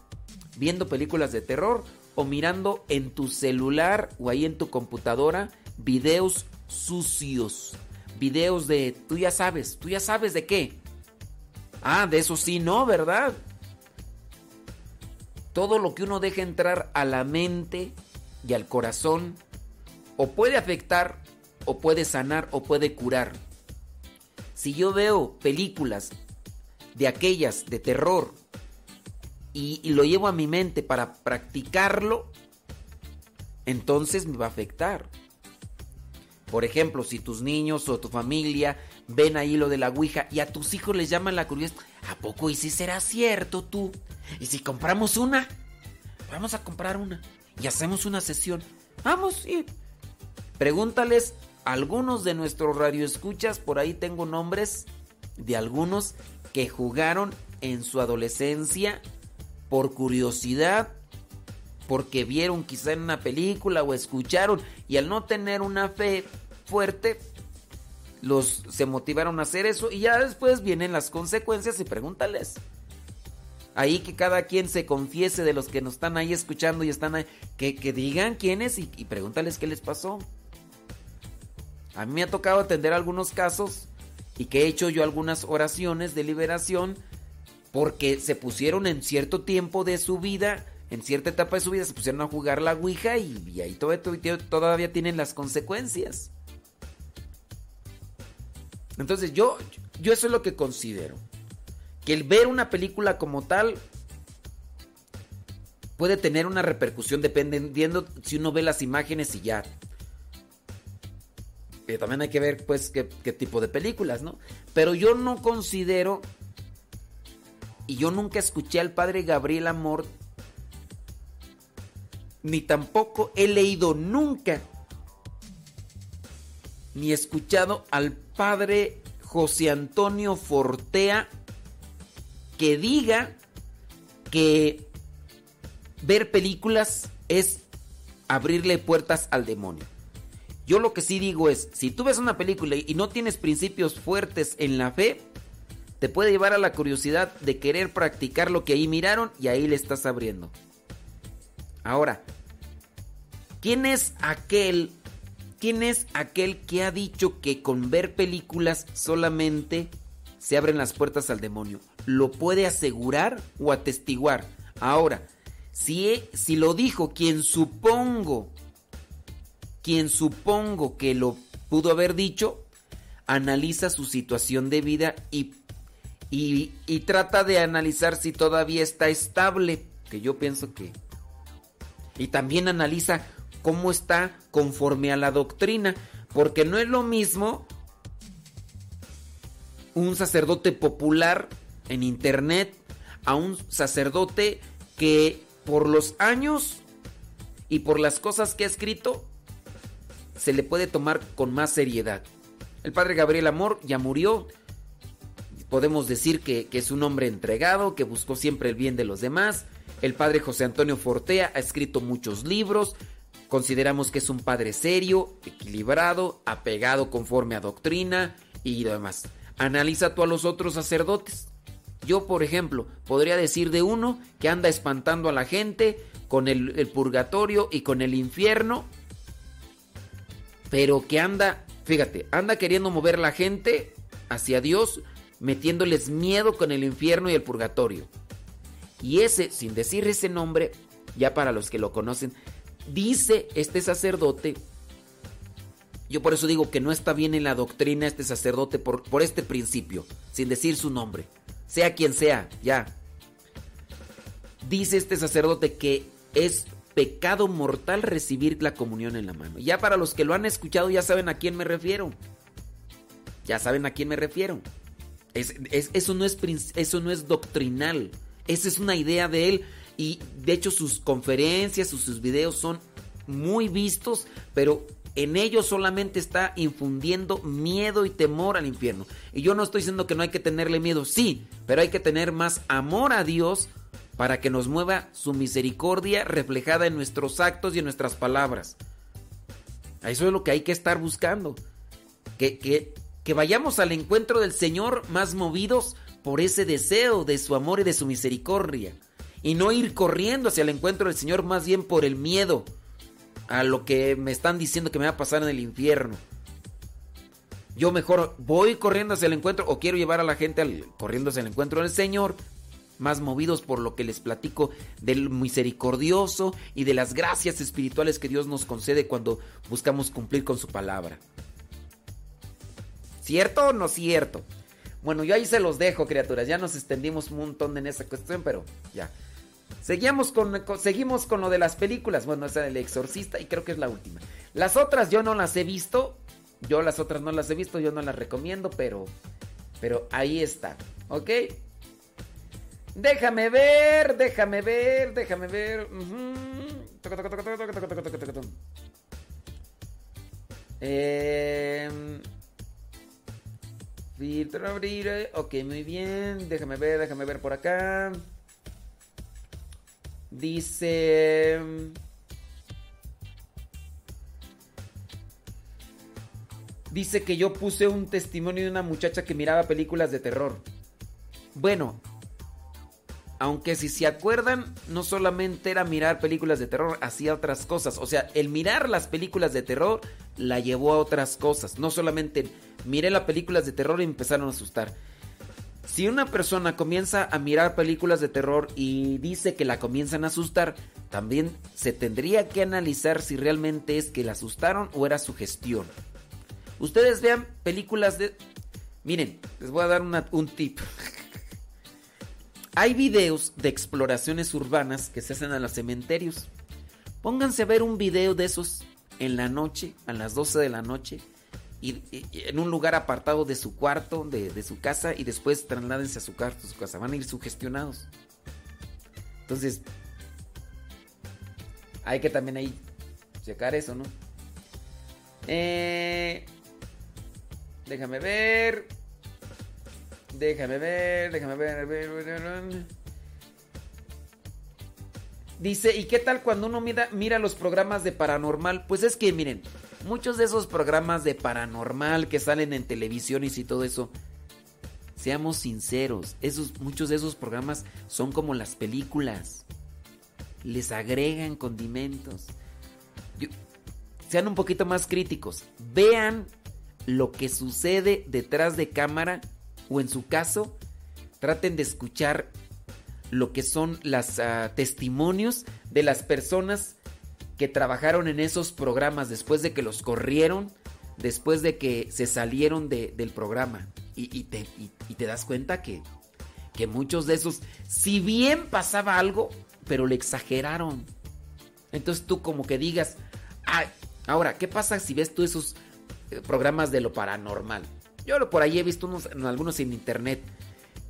¿Viendo películas de terror o mirando en tu celular o ahí en tu computadora videos sucios? Videos de, tú ya sabes, tú ya sabes de qué. Ah, de eso sí, no, ¿verdad? todo lo que uno deja entrar a la mente y al corazón o puede afectar o puede sanar o puede curar. Si yo veo películas de aquellas de terror y, lo llevo a mi mente para practicarlo, entonces me va a afectar. Por ejemplo, si tus niños o tu familia ven ahí lo de la Ouija y a tus hijos les llaman la curiosidad, ¿a poco y si será cierto tú? ¿Y si compramos una? Vamos a comprar una y hacemos una sesión. Vamos, y pregúntales a algunos de nuestros radioescuchas, por ahí tengo nombres de algunos que jugaron en su adolescencia por curiosidad, porque vieron quizá en una película o escucharon y al no tener una fe fuerte, los se motivaron a hacer eso y ya después vienen las consecuencias y pregúntales. Ahí que cada quien se confiese de los que nos están ahí escuchando y están ahí, que, digan quiénes y, y pregúntales qué les pasó. A mí me ha tocado atender algunos casos y que he hecho yo algunas oraciones de liberación porque se pusieron en cierto tiempo de su vida, en cierta etapa de su vida, se pusieron a jugar la Ouija y, ahí todavía tienen las consecuencias. Entonces yo, yo eso es lo que considero. Que el ver una película como tal puede tener una repercusión dependiendo si uno ve las imágenes y ya. Pero también hay que ver pues qué tipo de películas, ¿no? Pero yo no considero y yo nunca escuché al padre Gabriel Amor ni tampoco he leído nunca ni escuchado al padre José Antonio Fortea que diga que ver películas es abrirle puertas al demonio. Yo lo que sí digo es, si tú ves una película y no tienes principios fuertes en la fe, te puede llevar a la curiosidad de querer practicar lo que ahí miraron y ahí le estás abriendo. Ahora, ¿quién es aquel ¿Quién es aquel que ha dicho que con ver películas solamente se abren las puertas al demonio? ¿Lo puede asegurar o atestiguar? Ahora, si, si lo dijo quien supongo, quien supongo que lo pudo haber dicho, analiza su situación de vida y, y, trata de analizar si todavía está estable, que yo pienso que... Y también analiza cómo está conforme a la doctrina, porque no es lo mismo un sacerdote popular en internet a un sacerdote que por los años y por las cosas que ha escrito se le puede tomar con más seriedad. El padre Gabriel Amor ya murió. Podemos decir que, es un hombre entregado, que buscó siempre el bien de los demás. El padre José Antonio Fortea ha escrito muchos libros, Consideramos que es un padre serio, equilibrado, apegado conforme a doctrina y demás. Analiza tú a los otros sacerdotes. Yo, por ejemplo, podría decir de uno que anda espantando a la gente con el, el purgatorio y con el infierno, pero que anda, fíjate, anda queriendo mover la gente hacia Dios, metiéndoles miedo con el infierno y el purgatorio. Y ese, sin decir ese nombre, ya para los que lo conocen, dice este sacerdote, yo por eso digo que no está bien en la doctrina este sacerdote por, por este principio, sin decir su nombre. sea quien sea, ya. Dice este sacerdote que es pecado mortal recibir la comunión en la mano. Ya para los que lo han escuchado ya saben a quién me refiero. Ya saben a quién me refiero. Eso, no es, eso no es doctrinal. Esa es una idea de él. Y de hecho sus conferencias, sus, sus videos son muy vistos, pero en ellos solamente está infundiendo miedo y temor al infierno. Y yo no estoy diciendo que no hay que tenerle miedo, sí, pero hay que tener más amor a Dios para que nos mueva su misericordia reflejada en nuestros actos y en nuestras palabras. Eso es lo que hay que estar buscando. Que, que vayamos al encuentro del Señor más movidos por ese deseo de su amor y de su misericordia. Y no ir corriendo hacia el encuentro del Señor más bien por el miedo a lo que me están diciendo que me va a pasar en el infierno. Yo mejor voy corriendo hacia el encuentro o quiero llevar a la gente al, corriendo hacia el encuentro del Señor, más movidos por lo que les platico del misericordioso y de las gracias espirituales que Dios nos concede cuando buscamos cumplir con su palabra. ¿Cierto o no cierto? Bueno, yo ahí se los dejo, criaturas. Ya nos extendimos un montón en esa cuestión, pero ya. Seguimos con, seguimos con lo de las películas. Bueno, esa del exorcista y creo que es la última. Las otras yo no las he visto. Yo las otras no las he visto, yo no las recomiendo, pero, pero ahí está. ¿Ok? Déjame ver, déjame ver, déjame ver. Eh, filtro abrir. Ok, muy bien. Déjame ver, déjame ver por acá. Dice... Dice que yo puse un testimonio de una muchacha que miraba películas de terror. Bueno, aunque si se acuerdan, no solamente era mirar películas de terror, hacía otras cosas. O sea, el mirar las películas de terror la llevó a otras cosas. No solamente miré las películas de terror y empezaron a asustar. Si una persona comienza a mirar películas de terror y dice que la comienzan a asustar, también se tendría que analizar si realmente es que la asustaron o era su gestión. Ustedes vean películas de... Miren, les voy a dar un tip. Hay videos de exploraciones urbanas que se hacen a los cementerios. Pónganse a ver un video de esos en la noche, a las 12 de la noche, y, en un lugar apartado de su cuarto, de, su casa, y después trasládense a su cuarto, su casa. Van a ir sugestionados. Entonces, hay que también ahí checar eso, ¿no? Eh, déjame ver. Déjame ver, déjame ver. Dice, ¿y qué tal cuando uno mira, mira los programas de paranormal? Pues es que, miren, muchos de esos programas de paranormal que salen en televisión y todo eso, seamos sinceros, esos, muchos de esos programas son como las películas. Les agregan condimentos. sean un poquito más críticos. Vean lo que sucede detrás de cámara o en su caso, traten de escuchar lo que son los ah, testimonios de las personas que trabajaron en esos programas después de que los corrieron, después de que se salieron del programa. Y, te, te, das cuenta que, que muchos de esos, si bien pasaba algo, pero le exageraron. Entonces tú como que digas, ahora, ¿qué pasa si ves tú esos eh, programas de lo paranormal? Yo por ahí he visto unos, algunos en internet.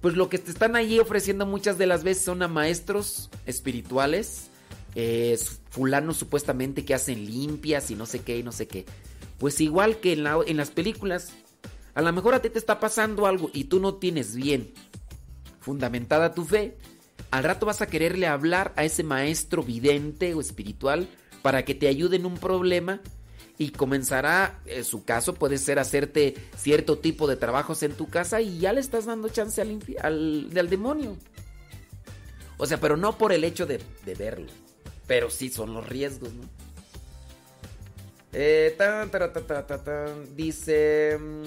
Pues lo que te están ahí ofreciendo muchas de las veces son a maestros espirituales eh, fulanos supuestamente que hacen limpias y no sé qué y no sé qué. Pues igual que en, en las películas, a lo mejor a ti te está pasando algo y tú no tienes bien fundamentada tu fe, al rato vas a quererle hablar a ese maestro vidente o espiritual para que te ayude en un problema y comenzará, en su caso puede ser hacerte cierto tipo de trabajos en tu casa y ya le estás dando chance al, al, demonio. O sea, pero no por el hecho de, verlo. Pero sí son los riesgos, ¿no? Eh, dice... Mm,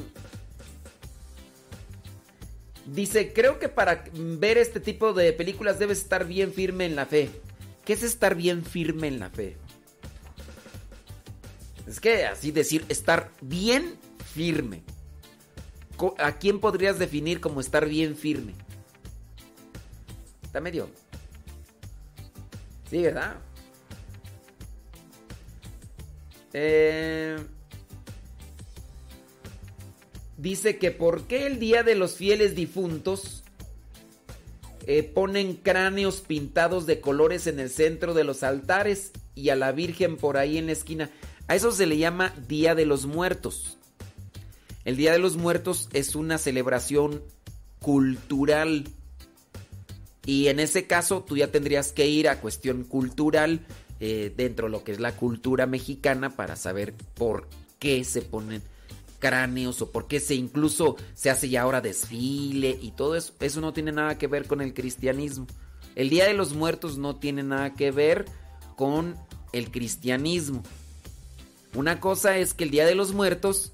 dice, creo que para ver este tipo de películas debes estar bien firme en la fe. ¿Qué es estar bien firme en la fe? Es que así decir, estar bien firme. ¿A quién podrías definir como estar bien firme? Está medio. Sí, ¿verdad? Eh, dice que por qué el día de los fieles difuntos eh, ponen cráneos pintados de colores en el centro de los altares y a la Virgen por ahí en la esquina. A eso se le llama Día de los Muertos. El Día de los Muertos es una celebración cultural. Y en ese caso tú ya tendrías que ir a cuestión cultural eh, dentro de lo que es la cultura mexicana para saber por qué se ponen cráneos o por qué se incluso se hace ya ahora desfile y todo eso. Eso no tiene nada que ver con el cristianismo. El Día de los Muertos no tiene nada que ver con el cristianismo. Una cosa es que el Día de los Muertos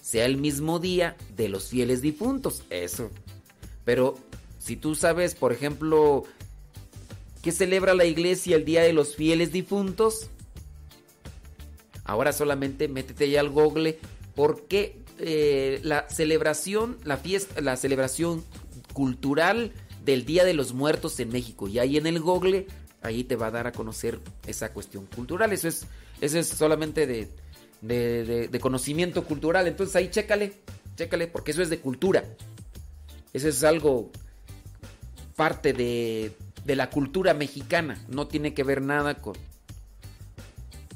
sea el mismo día de los fieles difuntos. Eso. Pero si tú sabes, por ejemplo, que celebra la iglesia el Día de los Fieles Difuntos, ahora solamente métete ya al google porque eh, la celebración, la fiesta, la celebración cultural del Día de los Muertos en México. Y ahí en el google, ahí te va a dar a conocer esa cuestión cultural. Eso es, eso es solamente de, de, de conocimiento cultural. Entonces ahí chécale, chécale, porque eso es de cultura. Eso es algo parte de, de la cultura mexicana. No tiene que ver nada con...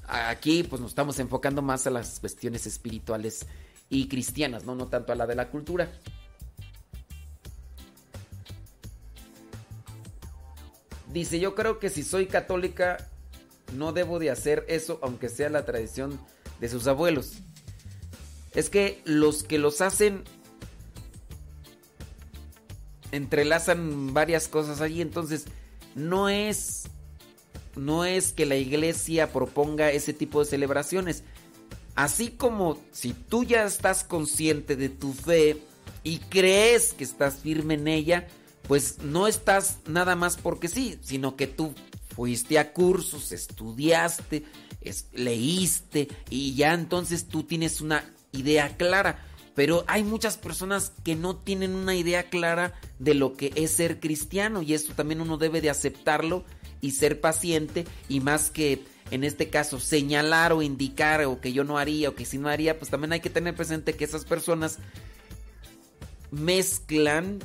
Aquí pues nos estamos enfocando más a las cuestiones espirituales y cristianas, ¿no? No tanto a la de la cultura. Dice, yo creo que si soy católica no debo de hacer eso aunque sea la tradición de sus abuelos. Es que los que los hacen entrelazan varias cosas allí, entonces no es no es que la iglesia proponga ese tipo de celebraciones. Así como si tú ya estás consciente de tu fe y crees que estás firme en ella, pues no estás nada más porque sí, sino que tú fuiste a cursos, estudiaste, leíste y ya entonces tú tienes una idea clara. Pero hay muchas personas que no tienen una idea clara de lo que es ser cristiano y esto también uno debe de aceptarlo y ser paciente y más que en este caso señalar o indicar o que yo no haría o que si no haría, pues también hay que tener presente que esas personas mezclan,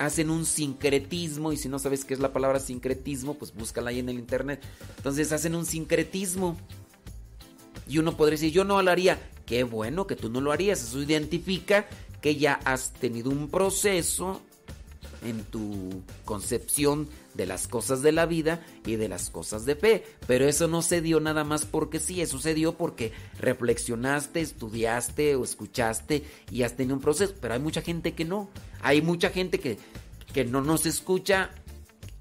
hacen un sincretismo y si no sabes qué es la palabra sincretismo, pues búscala ahí en el internet. Entonces hacen un sincretismo. Y uno podría decir, yo no lo haría. Qué bueno que tú no lo harías. Eso identifica que ya has tenido un proceso en tu concepción de las cosas de la vida y de las cosas de fe. Pero eso no se dio nada más porque sí, eso se dio porque reflexionaste, estudiaste o escuchaste y has tenido un proceso. Pero hay mucha gente que no. Hay mucha gente que, que no nos escucha.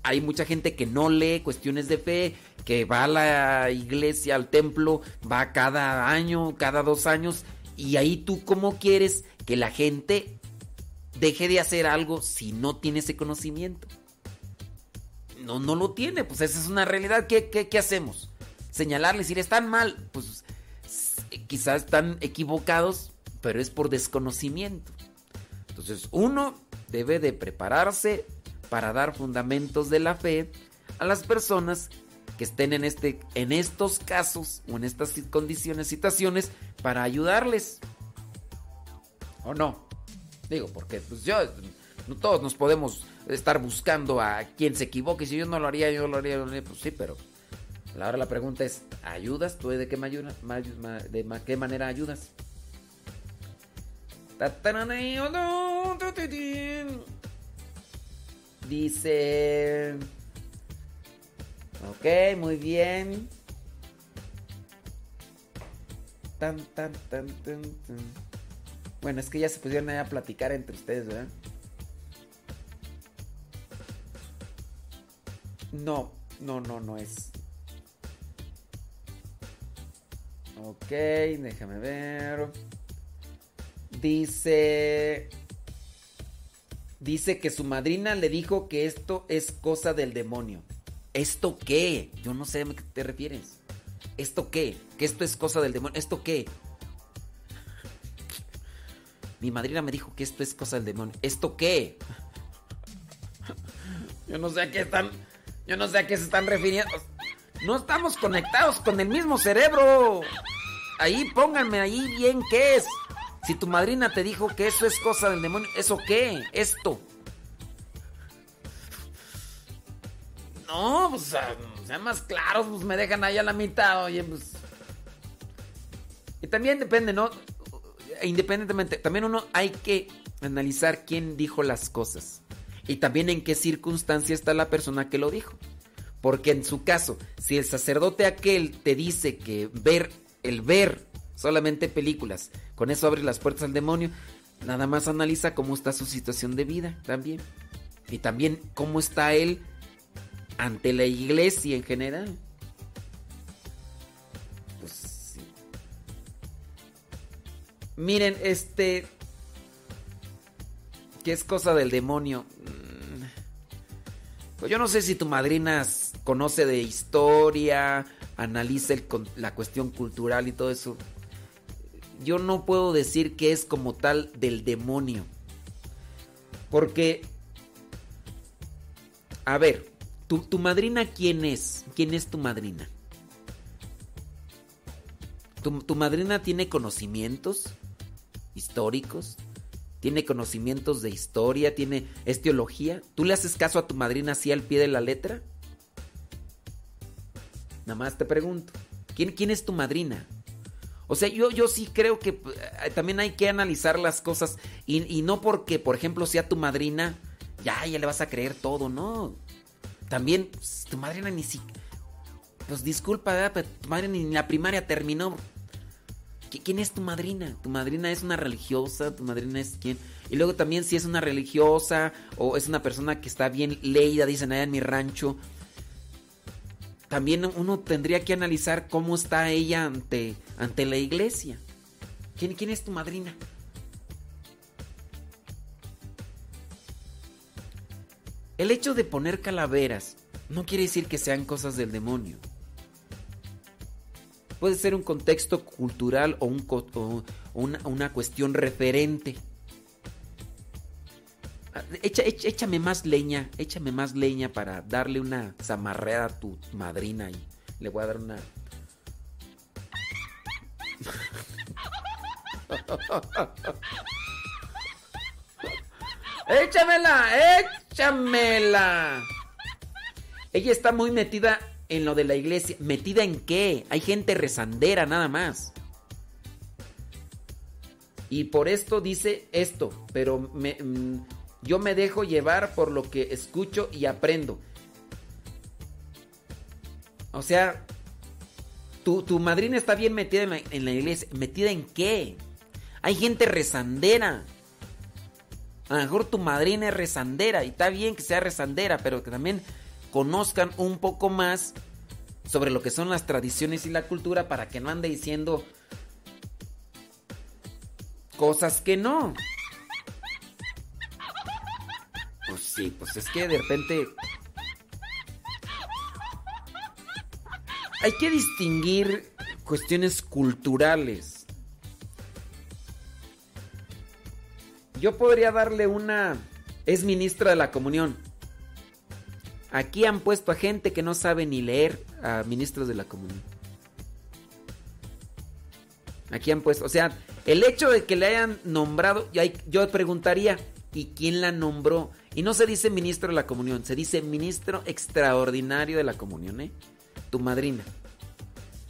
Hay mucha gente que no lee cuestiones de fe, que va a la iglesia, al templo, va cada año, cada dos años. Y ahí tú, ¿cómo quieres que la gente deje de hacer algo si no tiene ese conocimiento? No, no lo tiene, pues esa es una realidad. ¿Qué, qué, qué hacemos? Señalarles, decir, están mal, pues quizás están equivocados, pero es por desconocimiento. Entonces uno debe de prepararse para dar fundamentos de la fe a las personas que estén en, este, en estos casos o en estas condiciones, situaciones, para ayudarles. ¿O no? Digo, porque pues yo, no todos nos podemos estar buscando a quien se equivoque. Si yo no lo haría, yo lo haría, pues sí, pero ahora la pregunta es, ¿ayudas? ¿Tú de qué, manera ayudas? Dice... Ok, muy bien. Bueno, es que ya se pusieron a platicar entre ustedes, ¿verdad? No, no, no, no es. Ok, déjame ver. Dice... Dice que su madrina le dijo que esto es cosa del demonio. ¿Esto qué? Yo no sé a qué te refieres. ¿Esto qué? Que esto es cosa del demonio. ¿Esto qué? Mi madrina me dijo que esto es cosa del demonio. ¿Esto qué? Yo no sé a qué están. Yo no sé a qué se están refiriendo. No estamos conectados con el mismo cerebro. Ahí pónganme ahí bien qué es. Si tu madrina te dijo que eso es cosa del demonio, ¿eso qué? Esto. No, pues sean más claros, pues me dejan ahí a la mitad, oye, pues. Y también depende, ¿no? Independientemente, también uno hay que analizar quién dijo las cosas. Y también en qué circunstancia está la persona que lo dijo. Porque en su caso, si el sacerdote aquel te dice que ver, el ver solamente películas, con eso abre las puertas al demonio, nada más analiza cómo está su situación de vida también. Y también cómo está él ante la iglesia en general. Pues sí. Miren, este... ¿Qué es cosa del demonio? Mm. Pues yo no sé si tu madrina conoce de historia, analiza la cuestión cultural y todo eso. Yo no puedo decir que es como tal del demonio. Porque, a ver, ¿tu, madrina quién es? ¿Quién es tu madrina? ¿Tu, tu madrina tiene conocimientos históricos? ¿Tiene conocimientos de historia? ¿Tiene es teología? ¿Tú le haces caso a tu madrina así al pie de la letra? Nada más te pregunto, ¿quién, quién es tu madrina? O sea, yo, yo sí creo que eh, también hay que analizar las cosas y, no porque, por ejemplo, sea tu madrina, ya, ya le vas a creer todo, ¿no? También pues, tu madrina ni si... Pues disculpa, pero tu madrina ni la primaria terminó. ¿Quién es tu madrina? Tu madrina es una religiosa, tu madrina es quién. Y luego también si es una religiosa o es una persona que está bien leída, dicen allá en mi rancho, también uno tendría que analizar cómo está ella ante, ante la iglesia. ¿Quién, ¿Quién es tu madrina? El hecho de poner calaveras no quiere decir que sean cosas del demonio. Puede ser un contexto cultural o, un, una, una cuestión referente. échame más leña, échame más leña para darle una zamarreada a tu madrina y le voy a dar una... échamela, échamela. Ella está muy metida en lo de la iglesia. ¿Metida en qué? Hay gente rezandera nada más. Y por esto dice esto, pero me, mm, yo me dejo llevar por lo que escucho y aprendo. O sea, tu, tu madrina está bien metida en la, en la, iglesia. ¿Metida en qué? Hay gente rezandera. A lo mejor tu madrina es rezandera y está bien que sea rezandera, pero que también conozcan un poco más sobre lo que son las tradiciones y la cultura para que no ande diciendo cosas que no. Pues sí, pues es que de repente hay que distinguir cuestiones culturales. Yo podría darle una... Es ministra de la comunión. Aquí han puesto a gente que no sabe ni leer a ministros de la comunión. Aquí han puesto, o sea, el hecho de que le hayan nombrado, yo preguntaría, ¿y quién la nombró? Y no se dice ministro de la comunión, se dice ministro extraordinario de la comunión, ¿eh? Tu madrina.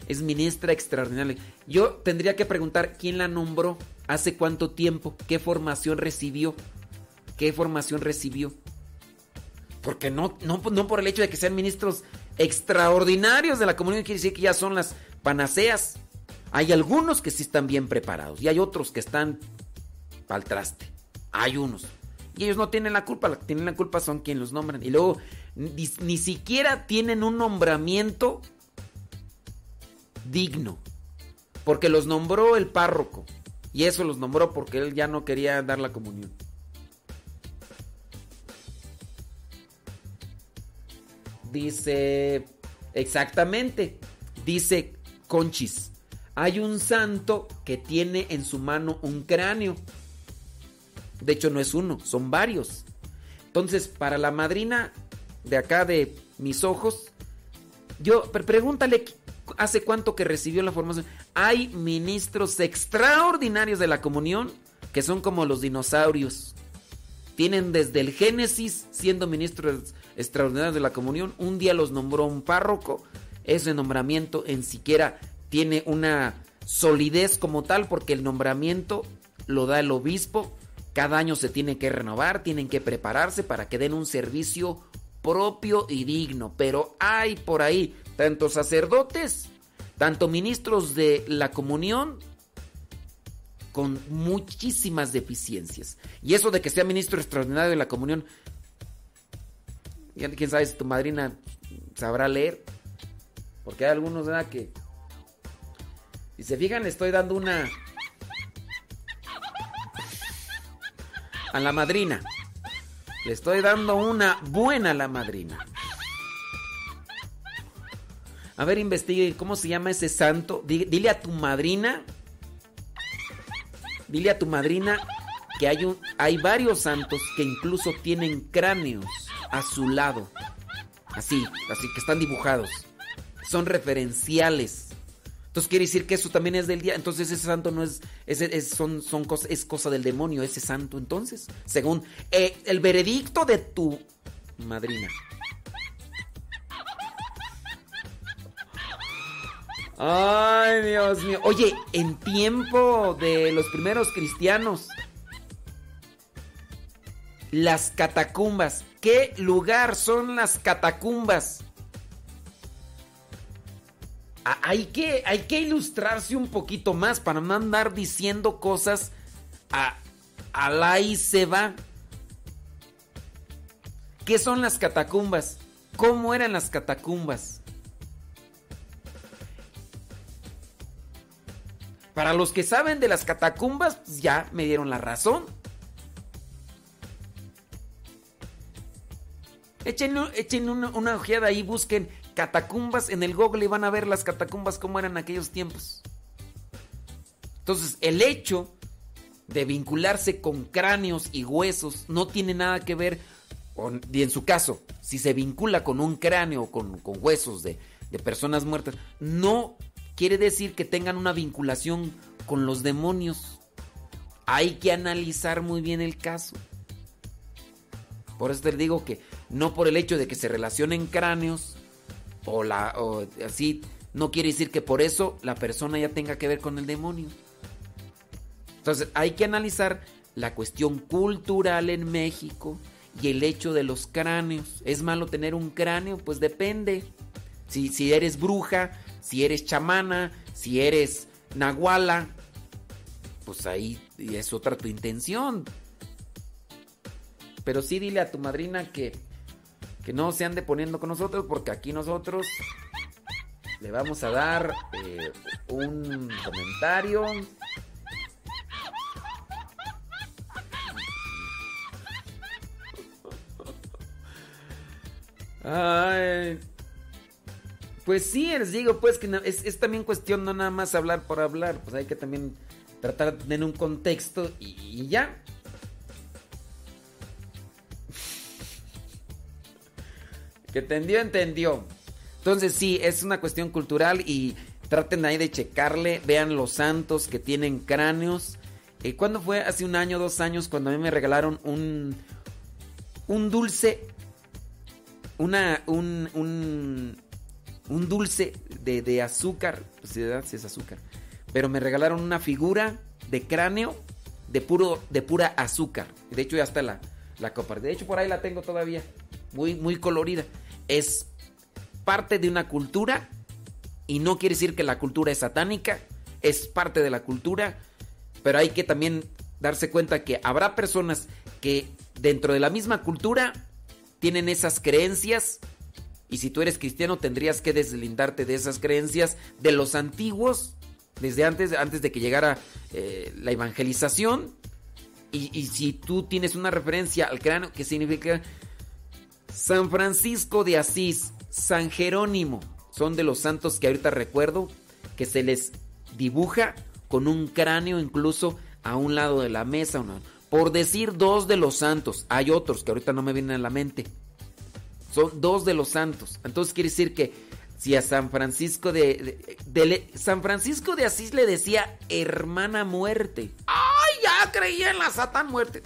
Es ministra extraordinaria. Yo tendría que preguntar quién la nombró, hace cuánto tiempo, qué formación recibió, qué formación recibió. Porque no, no, no por el hecho de que sean ministros extraordinarios de la comunidad quiere decir que ya son las panaceas. Hay algunos que sí están bien preparados y hay otros que están al traste. Hay unos. Y ellos no tienen la culpa, los que tienen la culpa son quienes los nombran. Y luego ni siquiera tienen un nombramiento digno. Porque los nombró el párroco. Y eso los nombró porque él ya no quería dar la comunión. Dice, exactamente, dice Conchis, hay un santo que tiene en su mano un cráneo. De hecho, no es uno, son varios. Entonces, para la madrina, de acá de mis ojos. Yo, pregúntale hace cuánto que recibió la formación. Hay ministros extraordinarios de la comunión que son como los dinosaurios. Tienen desde el Génesis siendo ministros extraordinarios de la comunión. Un día los nombró un párroco. Ese nombramiento en siquiera tiene una solidez como tal porque el nombramiento lo da el obispo. Cada año se tiene que renovar, tienen que prepararse para que den un servicio propio y digno. Pero hay por ahí tanto sacerdotes, tanto ministros de la comunión, con muchísimas deficiencias. Y eso de que sea ministro extraordinario de la comunión, quién sabe si tu madrina sabrá leer, porque hay algunos que, si se fijan, estoy dando una a la madrina. Le estoy dando una buena a la madrina. A ver, investigue cómo se llama ese santo. Dile a tu madrina Dile a tu madrina que hay, un, hay varios santos que incluso tienen cráneos a su lado. Así, así que están dibujados. Son referenciales. Entonces quiere decir que eso también es del día. Entonces ese santo no es, es, son, son es cosa del demonio, ese santo. Entonces, según eh, el veredicto de tu madrina. Ay, Dios mío. Oye, en tiempo de los primeros cristianos, las catacumbas. ¿Qué lugar son las catacumbas? Hay que, hay que ilustrarse un poquito más para no andar diciendo cosas a, a la y se va. ¿Qué son las catacumbas? ¿Cómo eran las catacumbas? Para los que saben de las catacumbas, pues ya me dieron la razón. Echen, una, ojeada ahí, busquen catacumbas en el Google y van a ver las catacumbas como eran en aquellos tiempos. Entonces, el hecho de vincularse con cráneos y huesos no tiene nada que ver, con, y en su caso, si se vincula con un cráneo o con, huesos de, de personas muertas, no quiere decir que tengan una vinculación con los demonios. Hay que analizar muy bien el caso. Por eso te digo que no por el hecho de que se relacionen cráneos o, la, o así, no quiere decir que por eso la persona ya tenga que ver con el demonio. Entonces hay que analizar la cuestión cultural en México y el hecho de los cráneos. ¿Es malo tener un cráneo? Pues depende. Si, si eres bruja, si eres chamana, si eres nahuala, pues ahí es otra tu intención. Pero sí dile a tu madrina que, que no se ande poniendo con nosotros porque aquí nosotros le vamos a dar eh, un comentario. Ay, pues sí, les digo, pues que es, también cuestión no nada más hablar por hablar, pues hay que también tratar de tener un contexto y, ya. Que entendió, entendió. Entonces sí, es una cuestión cultural y traten ahí de checarle, vean los santos que tienen cráneos. Eh, ¿Cuándo fue? Hace un año, dos años, cuando a mí me regalaron un, un dulce, una, un, un dulce de, azúcar, pues si es azúcar, pero me regalaron una figura de cráneo de, puro, de pura azúcar. De hecho ya está la, la copa. De hecho por ahí la tengo todavía, muy, muy colorida. Es parte de una cultura y no quiere decir que la cultura es satánica, es parte de la cultura, pero hay que también darse cuenta que habrá personas que dentro de la misma cultura tienen esas creencias y si tú eres cristiano tendrías que deslindarte de esas creencias de los antiguos, desde antes, antes de que llegara eh, la evangelización. Y, si tú tienes una referencia al cráneo, que significa San Francisco de Asís, San Jerónimo, son de los santos que ahorita recuerdo, que se les dibuja con un cráneo incluso a un lado de la mesa. Por decir dos de los santos, hay otros que ahorita no me vienen a la mente. Son dos de los santos. Entonces quiere decir que si a San Francisco de, San Francisco de Asís le decía hermana muerte. ¡Ay, ya creía en la Satán muerte!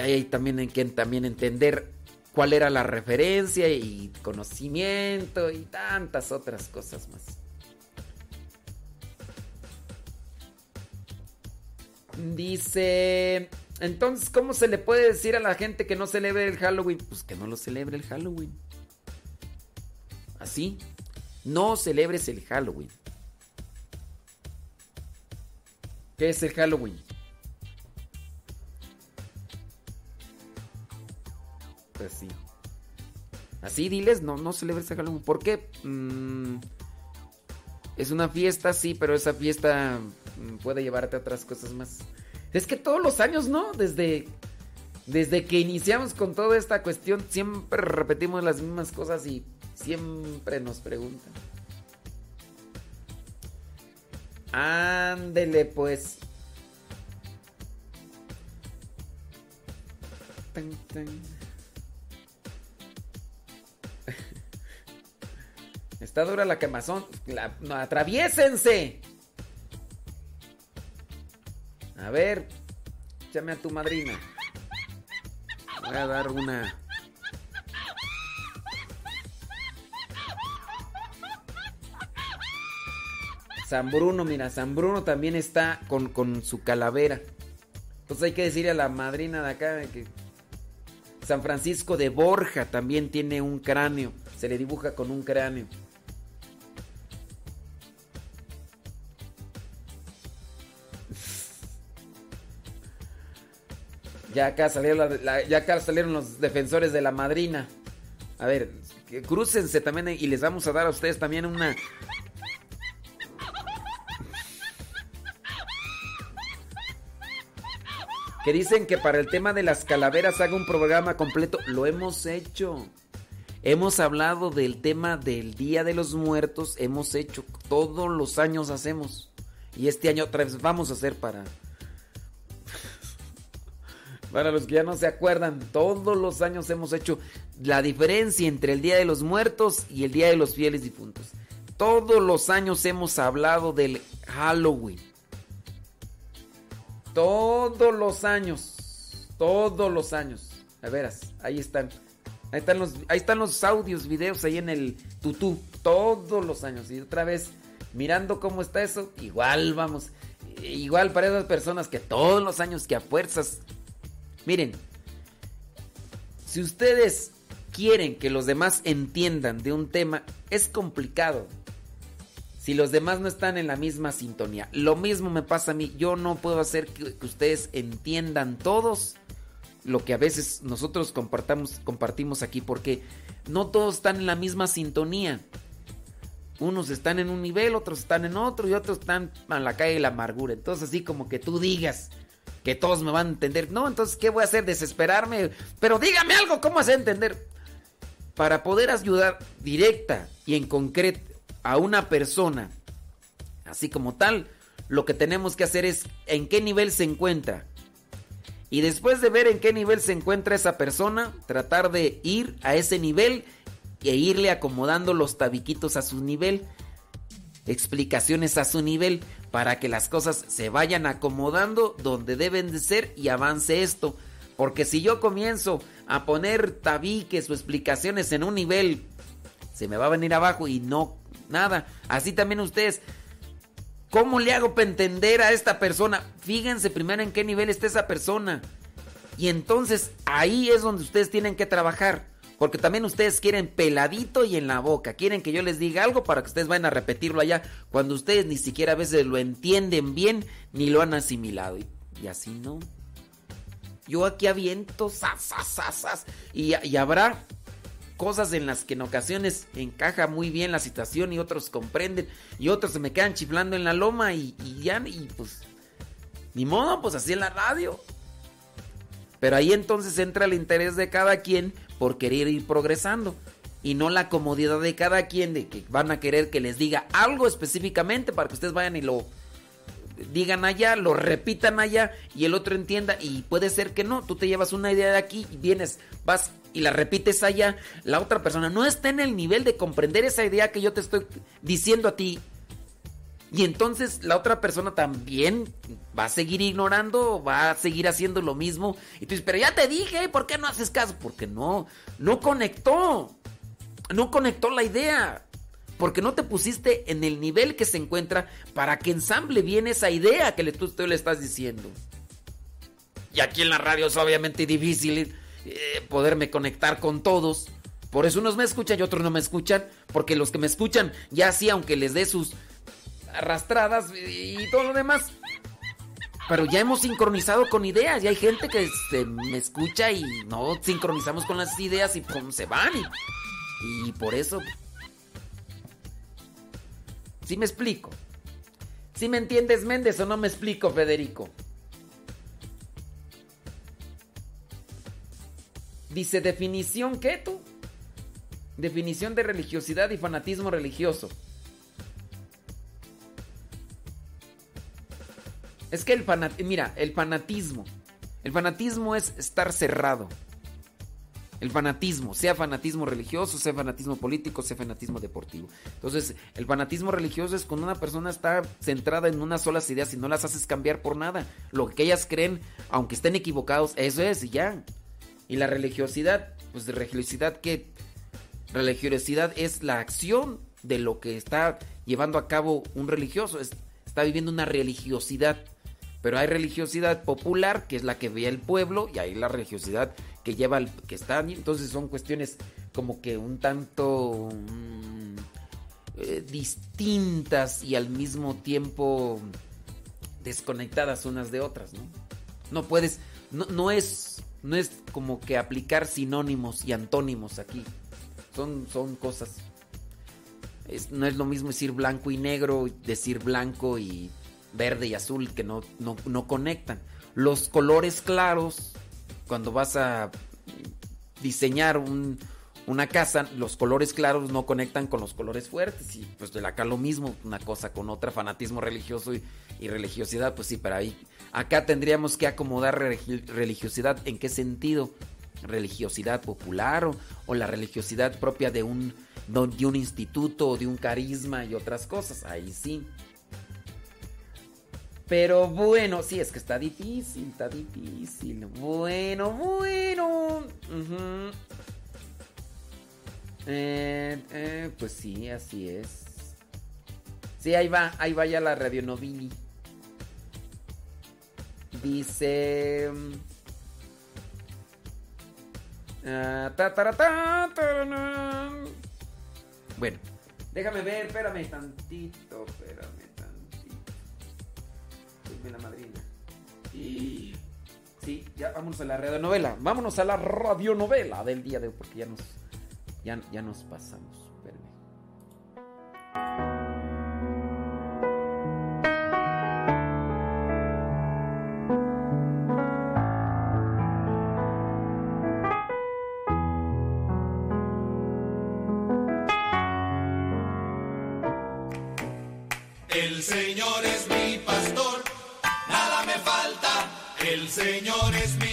Hay también hay que también entender cuál era la referencia y conocimiento y tantas otras cosas más. Dice, entonces, ¿cómo se le puede decir a la gente que no celebre el Halloween? Pues que no lo celebre el Halloween. Así, no celebres el Halloween. ¿Qué es el Halloween? Pues sí. Así diles, no, no celebres el Halloween. ¿Por qué? Mm, es una fiesta, sí, pero esa fiesta mm, puede llevarte a otras cosas más. Es que todos los años, ¿no? Desde, desde que iniciamos con toda esta cuestión, siempre repetimos las mismas cosas y siempre nos preguntan. Ándele, pues. Tan, tan. Está dura la quemazón. La, no. A ver, llame a tu madrina. Voy a dar una. San Bruno, mira, San Bruno también está con, con su calavera. Entonces hay que decirle a la madrina de acá que San Francisco de Borja también tiene un cráneo. Se le dibuja con un cráneo. Ya acá salieron, los defensores de la madrina. A ver, que crúcense también y les vamos a dar a ustedes también una... Que dicen que para el tema de las calaveras haga un programa completo. Lo hemos hecho. Hemos hablado del tema del Día de los Muertos. Hemos hecho. Todos los años hacemos. Y este año otra vez vamos a hacer para... Para los que ya no se acuerdan, todos los años hemos hecho la diferencia entre el Día de los Muertos y el Día de los Fieles Difuntos. Todos los años hemos hablado del Halloween. Todos los años. Todos los años. A veras, ahí están. Ahí están los, ahí están los audios, videos ahí en el tutú. Todos los años. Y otra vez, mirando cómo está eso, igual vamos. Igual para esas personas que todos los años que a fuerzas Miren, si ustedes quieren que los demás entiendan de un tema, es complicado. Si los demás no están en la misma sintonía. Lo mismo me pasa a mí. Yo no puedo hacer que, ustedes entiendan todos lo que a veces nosotros compartimos aquí porque no todos están en la misma sintonía. Unos están en un nivel, otros están en otro y otros están a la calle de la amargura. Entonces así como que tú digas que todos me van a entender. No, entonces ¿qué voy a hacer? Desesperarme. Pero dígame algo, ¿cómo hacer entender? Para poder ayudar directa y en concreto a una persona, así como tal, lo que tenemos que hacer es en qué nivel se encuentra. Y después de ver en qué nivel se encuentra esa persona, tratar de ir a ese nivel e irle acomodando los tabiquitos a su nivel, explicaciones a su nivel, para que las cosas se vayan acomodando donde deben de ser y avance esto. Porque si yo comienzo a poner tabiques o explicaciones en un nivel, se me va a venir abajo y no, nada. Así también ustedes, ¿cómo le hago para entender a esta persona? Fíjense primero en qué nivel está esa persona. Y entonces ahí es donde ustedes tienen que trabajar. Porque también ustedes quieren peladito y en la boca. Quieren que yo les diga algo para que ustedes vayan a repetirlo allá. Cuando ustedes ni siquiera a veces lo entienden bien ni lo han asimilado. Y, así no. Yo aquí aviento, sas, sas, sas, y, y habrá cosas en las que en ocasiones encaja muy bien la situación y otros comprenden y otros se me quedan chiflando en la loma y, y ya, y pues, ni modo, pues así en la radio. Pero ahí entonces entra el interés de cada quien por querer ir progresando. Y no la comodidad de cada quien de que van a querer que les diga algo específicamente para que ustedes vayan y lo digan allá, lo repitan allá y el otro entienda. Y puede ser que no, tú te llevas una idea de aquí y vienes, vas y la repites allá, la otra persona no está en el nivel de comprender esa idea que yo te estoy diciendo a ti. Y entonces la otra persona también va a seguir ignorando, va a seguir haciendo lo mismo. Y tú dices, pero ya te dije, ¿por qué no haces caso? Porque no, no conectó. No conectó la idea. Porque no te pusiste en el nivel que se encuentra para que ensamble bien esa idea que le, tú, le estás diciendo. Y aquí en la radio es obviamente difícil eh, poderme conectar con todos. Por eso unos me escuchan y otros no me escuchan. Porque los que me escuchan, ya sí, aunque les dé sus arrastradas y todo lo demás. Pero ya hemos sincronizado con ideas. Y hay gente que me escucha y no sincronizamos con las ideas y se van. Y, por eso. ¿Sí me explico? ¿Sí me entiendes, Méndez, o no me explico, Federico? Dice definición, ¿qué tú? Definición de religiosidad y fanatismo religioso. Es que el fanatismo, mira, el fanatismo. El fanatismo es estar cerrado. El fanatismo, sea fanatismo religioso, sea fanatismo político, sea fanatismo deportivo. Entonces, el fanatismo religioso es cuando una persona está centrada en unas solas ideas y no las haces cambiar por nada. Lo que ellas creen, aunque estén equivocados, eso es y ya. Y la religiosidad, pues de religiosidad que religiosidad es la acción de lo que está llevando a cabo un religioso, está viviendo una religiosidad. Pero hay religiosidad popular, que es la que ve el pueblo, y hay la religiosidad que lleva al que está. Entonces son cuestiones como que un tanto mmm, eh, distintas y al mismo tiempo desconectadas unas de otras, ¿no? No puedes, no, no es, no es como que aplicar sinónimos y antónimos aquí. Son, son cosas. No es lo mismo decir blanco y negro, decir blanco y verde y azul que no, no, no conectan. Los colores claros, cuando vas a diseñar un, una casa, los colores claros no conectan con los colores fuertes. Y pues de acá lo mismo, una cosa con otra, fanatismo religioso y, religiosidad, pues sí, pero ahí. Acá tendríamos que acomodar religiosidad en qué sentido. Religiosidad popular o, o la religiosidad propia de un, de un instituto o de un carisma y otras cosas. Ahí sí. Pero bueno, sí, es que está difícil, está difícil. Bueno, bueno. Eh, eh, pues sí, así es. Sí, ahí va, ahí va ya la radionovili. Dice... Uh, ta, ta, ta, bueno, déjame ver, espérame tantito, espérame. Dime la madrina. Y... Sí, ya vámonos a la radionovela. Vámonos a la radionovela del día de hoy, porque ya nos, ya, ya nos pasamos. Espérame. El Señor es mi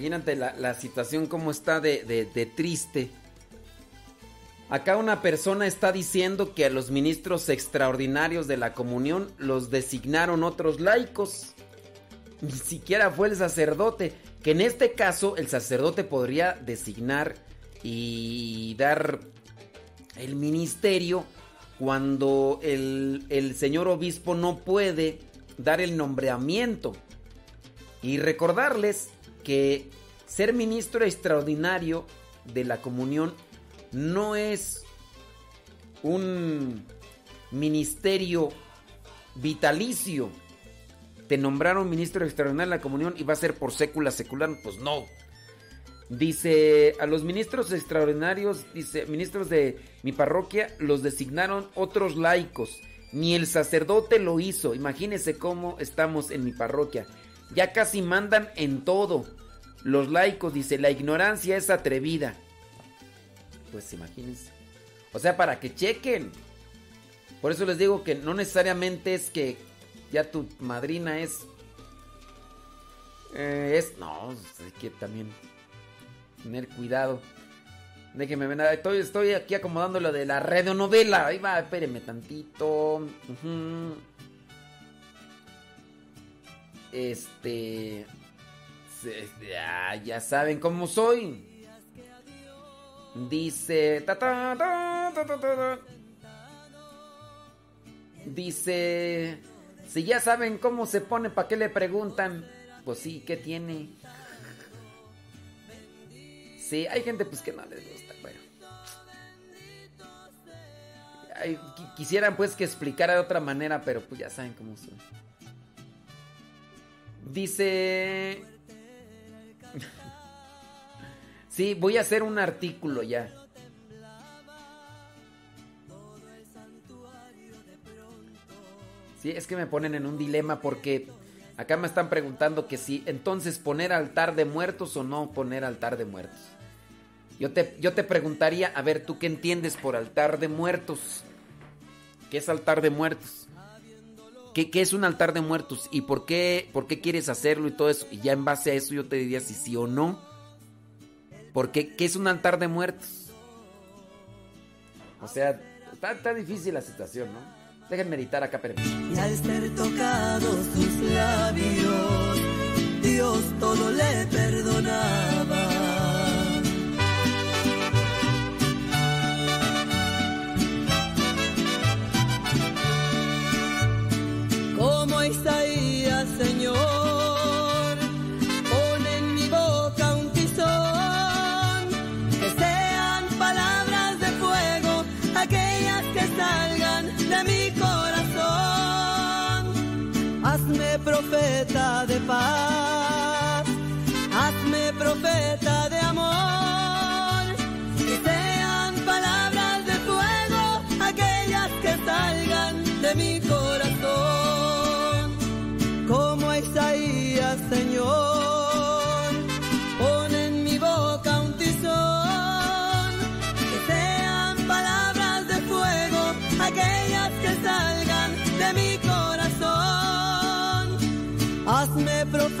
Imagínate la, situación como está de, de- de triste. Acá una persona está diciendo que a los ministros extraordinarios de la comunión los designaron otros laicos. Ni siquiera fue el sacerdote. Que en este caso el sacerdote podría designar y dar el ministerio cuando el, el señor obispo no puede dar el nombramiento. Y recordarles que ser ministro extraordinario de la comunión no es un ministerio vitalicio. Te nombraron ministro extraordinario de la comunión y va a ser por sécula secular. Pues no. Dice, a los ministros extraordinarios, dice, ministros de mi parroquia, los designaron otros laicos. Ni el sacerdote lo hizo. Imagínense cómo estamos en mi parroquia. Ya casi mandan en todo. Los laicos, dice, la ignorancia es atrevida. Pues imagínense. O sea, para que chequen. Por eso les digo que no necesariamente es que ya tu madrina es... eh, es... No, hay que también tener cuidado. Déjenme ver, estoy, estoy aquí acomodando lo de la radionovela. Ahí va, espérenme tantito. Este... se- Ya, ya saben cómo soy. Dice... ta, ta, ta. Dice... Si ya saben cómo se pone, ¿para qué le preguntan? Pues sí, ¿qué tiene? Sí, hay gente pues que no les gusta, bueno. Quisieran pues que explicara de otra manera, pero pues ya saben cómo soy. Dice... sí, voy a hacer un artículo ya. Sí, es que me ponen en un dilema porque acá me están preguntando que si entonces poner altar de muertos o no poner altar de muertos. Yo te, yo te preguntaría, a ver, ¿tú qué entiendes por altar de muertos? ¿Qué es altar de muertos? ¿Qué, es un altar de muertos? ¿Y por qué, por qué quieres hacerlo y todo eso? Y ya en base a eso yo te diría si sí o no. ¿Por qué, es un altar de muertos? O sea, está, difícil la situación, ¿no? Dejen meditar acá, pero... Y al ser tocados sus labios, Dios todo le perdonaba.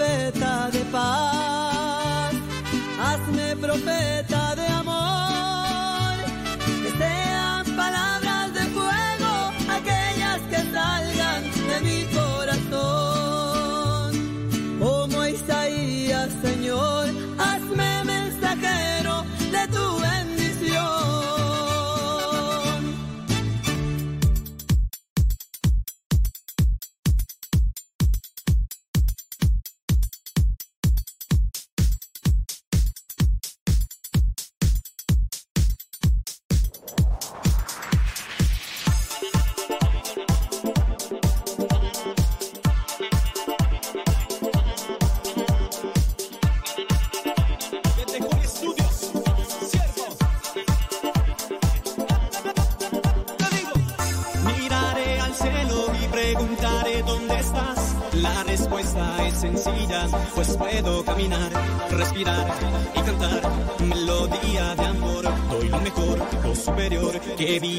Profeta de paz, hazme profeta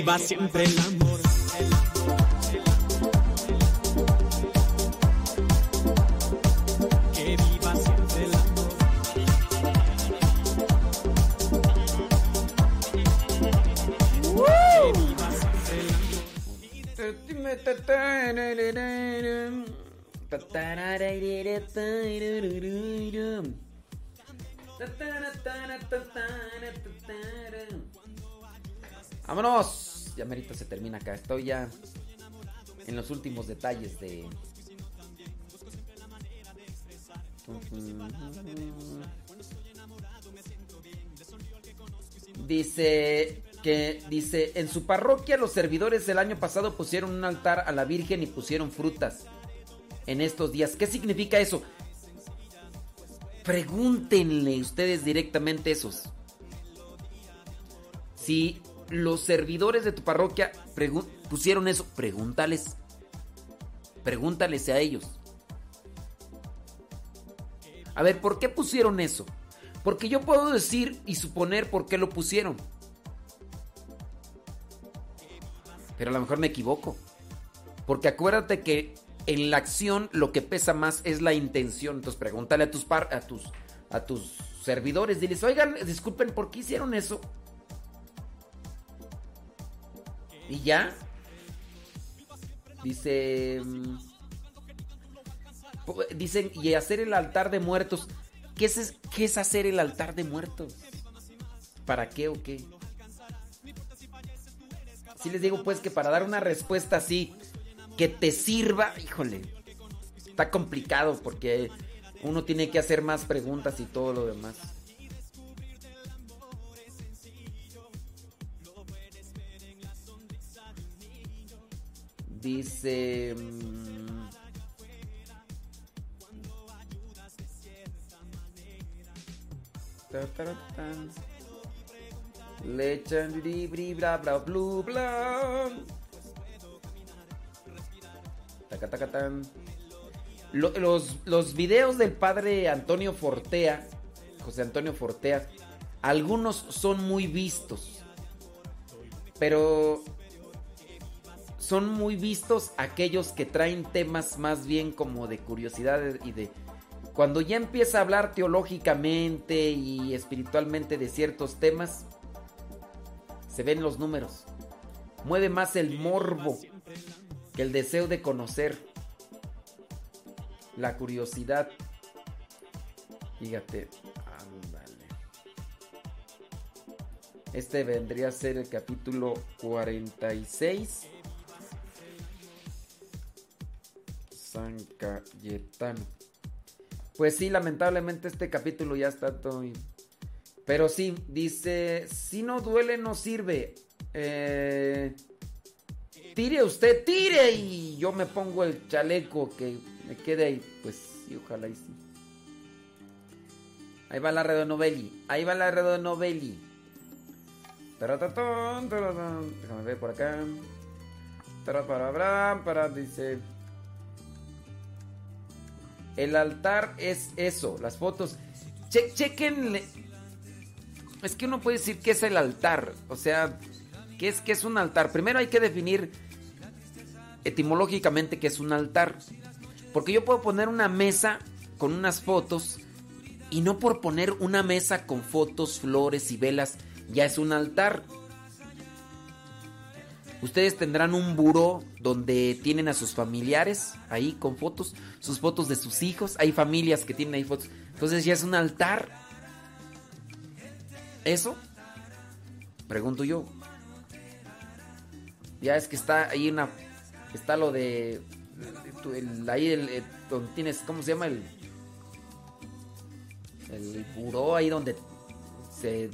viva siempre el amor. Vámonos. Ya merito se termina acá. Estoy ya en los últimos detalles de. Dice que dice en su parroquia los servidores el año pasado pusieron un altar a la Virgen y pusieron frutas en estos días. ¿Qué significa eso? Pregúntenle ustedes directamente esos. Si los servidores de tu parroquia pusieron eso, pregúntales. Pregúntales a ellos. A ver, ¿por qué pusieron eso? Porque yo puedo decir y suponer por qué lo pusieron. Pero a lo mejor me equivoco. Porque acuérdate que en la acción lo que pesa más es la intención. Entonces pregúntale a tus par a tus a tus servidores, diles, "Oigan, disculpen, ¿por qué hicieron eso?" Y ya dice mm, dicen y hacer el altar de muertos. ¿Qué es, ¿Qué es hacer el altar de muertos? ¿Para qué o qué? Si les digo pues que para dar una respuesta así que te sirva, híjole, está complicado porque uno tiene que hacer más preguntas y todo lo demás. Dice... Mm, Leche, bra, bra, blue, bla. Los, los videos del padre Antonio Fortea, José Antonio Fortea, algunos son muy vistos. Pero son muy vistos aquellos que traen temas más bien como de curiosidad y de cuando ya empieza a hablar teológicamente y espiritualmente de ciertos temas, se ven los números. Mueve más el morbo que el deseo de conocer. La curiosidad. Fíjate. Este vendría a ser el capítulo 46. San Cayetano. Pues sí, lamentablemente este capítulo ya está todo pero sí, dice, si no duele no sirve. Eh, tire usted, tire y yo me pongo el chaleco que me quede ahí. Pues sí, ojalá y sí. Ahí va la Novelli. Ahí va la Redonovelli. Déjame ver por acá. Para, para, dice. El altar es eso, las fotos. Che, chequenle es que uno puede decir que es el altar. O sea, ¿qué es, qué es un altar? Primero hay que definir etimológicamente qué es un altar. Porque yo puedo poner una mesa con unas fotos y no por poner una mesa con fotos, flores y velas ya es un altar. Ustedes tendrán un buró donde tienen a sus familiares ahí con fotos, sus fotos de sus hijos. Hay familias que tienen ahí fotos. Entonces ya es un altar. ¿Eso? Pregunto yo. Ya es que está ahí una. Está lo de. ahí el, eh, donde tienes. ¿Cómo se llama? El. El buró ahí donde se.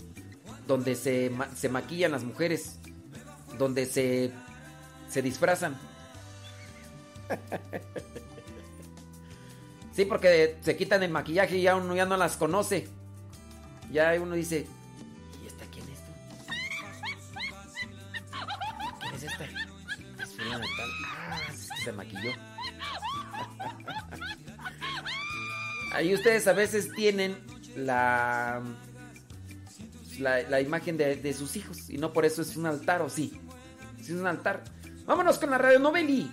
Donde se, se maquillan las mujeres. Donde se. Se disfrazan. Sí, porque se quitan el maquillaje y ya uno ya no las conoce. Ya uno dice, se maquilló. Ahí ustedes a veces tienen la, la, imagen de, sus hijos y no por eso es un altar, ¿o sí? es un altar. Vámonos con la radio noveli.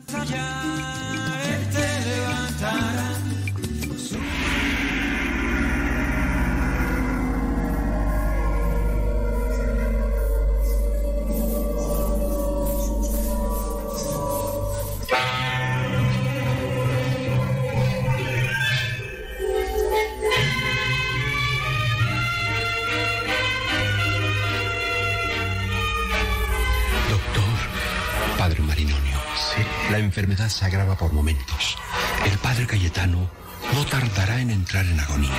Enfermedad se agrava por momentos. El padre Cayetano no tardará en entrar en agonía.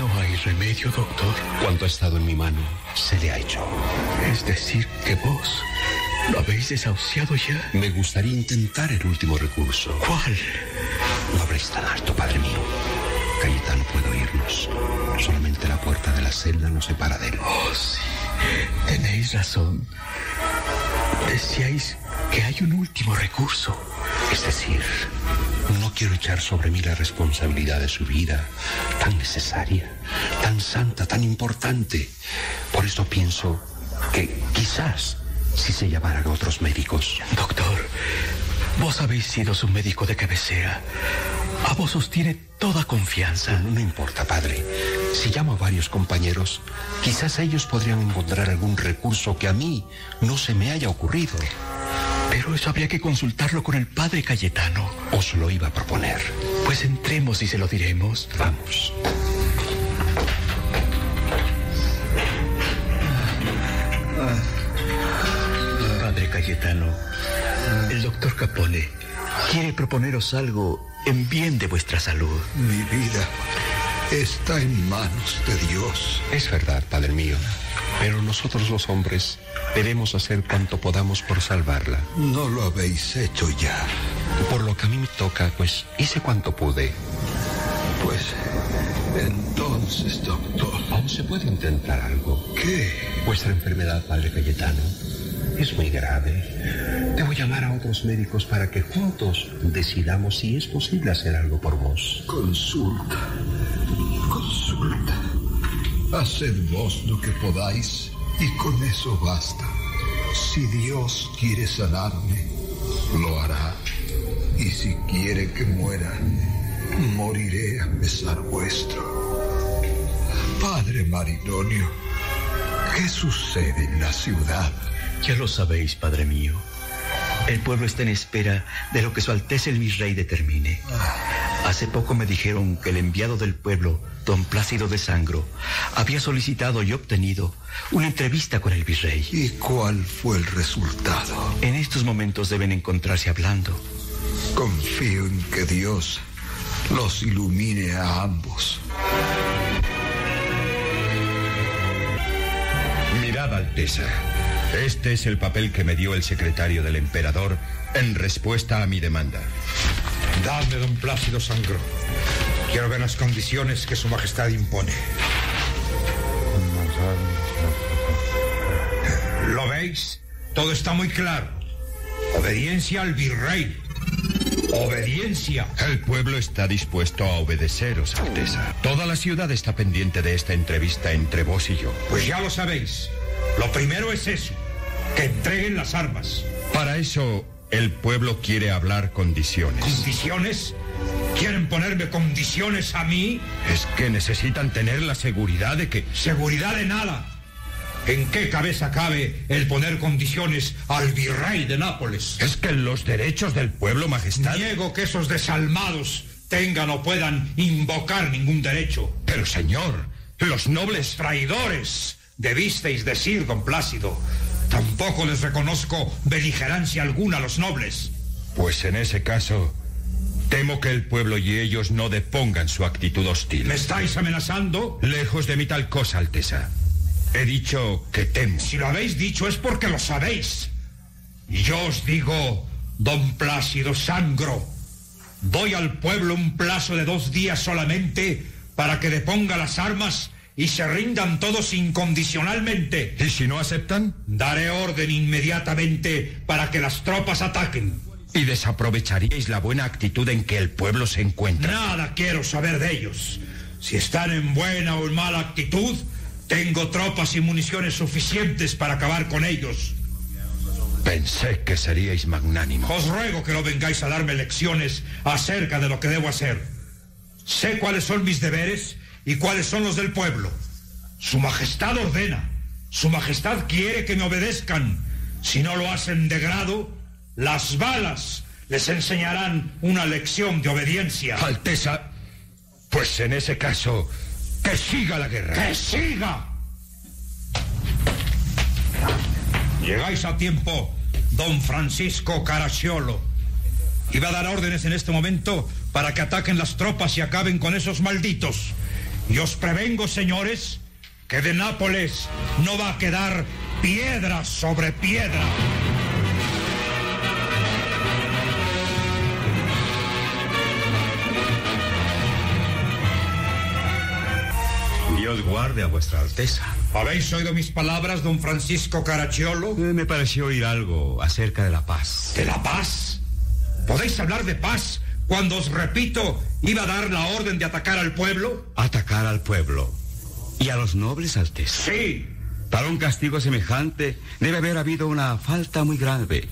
No hay remedio, doctor. Cuanto ha estado en mi mano, se le ha hecho. Es decir, que vos lo habéis desahuciado ya. Me gustaría intentar el último recurso. ¿Cuál? No habréis tan alto, padre mío. Cayetano puede oírnos. Solamente la puerta de la celda nos separa de él. Oh, sí. Tenéis razón. Decíais que hay un último recurso. Es decir, no quiero echar sobre mí la responsabilidad de su vida, tan necesaria, tan santa, tan importante. Por eso pienso que quizás si se llamaran otros médicos. Doctor, vos habéis sido su médico de cabecera. A vos os tiene toda confianza. No, no importa, padre. Si llamo a varios compañeros, quizás ellos podrían encontrar algún recurso que a mí no se me haya ocurrido. Pero eso habría que consultarlo con el padre Cayetano. Os lo iba a proponer. Pues entremos y se lo diremos. Vamos. Padre Cayetano, el doctor Capone quiere proponeros algo en bien de vuestra salud. Mi vida está en manos de Dios. Es verdad, Padre mío. Pero nosotros los hombres debemos hacer cuanto podamos por salvarla. No lo habéis hecho ya. Por lo que a mí me toca, pues hice cuanto pude. Pues entonces, doctor. Aún se puede intentar algo. ¿Qué? Vuestra enfermedad, Padre Cayetano, es muy grave. Debo llamar a otros médicos para que juntos decidamos si es posible hacer algo por vos. Consulta. Consulta. Haced vos lo que podáis y con eso basta. Si Dios quiere sanarme, lo hará. Y si quiere que muera, moriré a pesar vuestro. Padre Maridonio, ¿qué sucede en la ciudad? Ya lo sabéis, Padre mío. El pueblo está en espera de lo que Su Alteza el Virrey determine. Hace poco me dijeron que el enviado del pueblo, don Plácido de Sangro, había solicitado y obtenido una entrevista con el virrey. ¿Y cuál fue el resultado? En estos momentos deben encontrarse hablando. Confío en que Dios los ilumine a ambos. Mirad, Alteza. Este es el papel que me dio el secretario del emperador en respuesta a mi demanda. Dadme, don Plácido Sangro. Quiero ver las condiciones que su majestad impone. ¿Lo veis? Todo está muy claro. Obediencia al virrey. Obediencia. El pueblo está dispuesto a obedeceros, Alteza. Toda la ciudad está pendiente de esta entrevista entre vos y yo. Pues ya lo sabéis. Lo primero es eso, que entreguen las armas. Para eso, el pueblo quiere hablar condiciones. ¿Condiciones? ¿Quieren ponerme condiciones a mí? Es que necesitan tener la seguridad de que... Seguridad de nada. ¿En qué cabeza cabe el poner condiciones al virrey de Nápoles? Es que los derechos del pueblo, majestad... Niego que esos desalmados tengan o puedan invocar ningún derecho. Pero, señor, los nobles... Traidores, debisteis decir, don Plácido. Tampoco les reconozco beligerancia alguna a los nobles. Pues en ese caso, temo que el pueblo y ellos no depongan su actitud hostil. ¿Me estáis amenazando? Lejos de mí tal cosa, Alteza. He dicho que temo. Si lo habéis dicho es porque lo sabéis. Y yo os digo, don Plácido Sangro, doy al pueblo un plazo de dos días solamente para que deponga las armas y se rindan todos incondicionalmente. ¿Y si no aceptan? Daré orden inmediatamente para que las tropas ataquen. ¿Y desaprovecharíais la buena actitud en que el pueblo se encuentra? Nada quiero saber de ellos. Si están en buena o en mala actitud, tengo tropas y municiones suficientes para acabar con ellos. Pensé que seríais magnánimos. Os ruego que no vengáis a darme lecciones acerca de lo que debo hacer. Sé cuáles son mis deberes y cuáles son los del pueblo. Su Majestad ordena. Su Majestad quiere que me obedezcan. Si no lo hacen de grado, las balas les enseñarán una lección de obediencia. Alteza, Pues en ese caso, que siga la guerra. ¡Que siga! Llegáis a tiempo, don Francisco Caracciolo. Iba a dar órdenes en este momento para que ataquen las tropas y acaben con esos malditos. Y os prevengo, señores, que de Nápoles no va a quedar piedra sobre piedra. Dios guarde a vuestra Alteza. ¿Habéis oído mis palabras, don Francisco Caracciolo? Eh, me pareció oír algo acerca de la paz. ¿De la paz? ¿Podéis hablar de paz cuando os repito iba a dar la orden de atacar al pueblo? Atacar al pueblo. ¿Y a los nobles, Alteza? Sí. Para un castigo semejante debe haber habido una falta muy grave.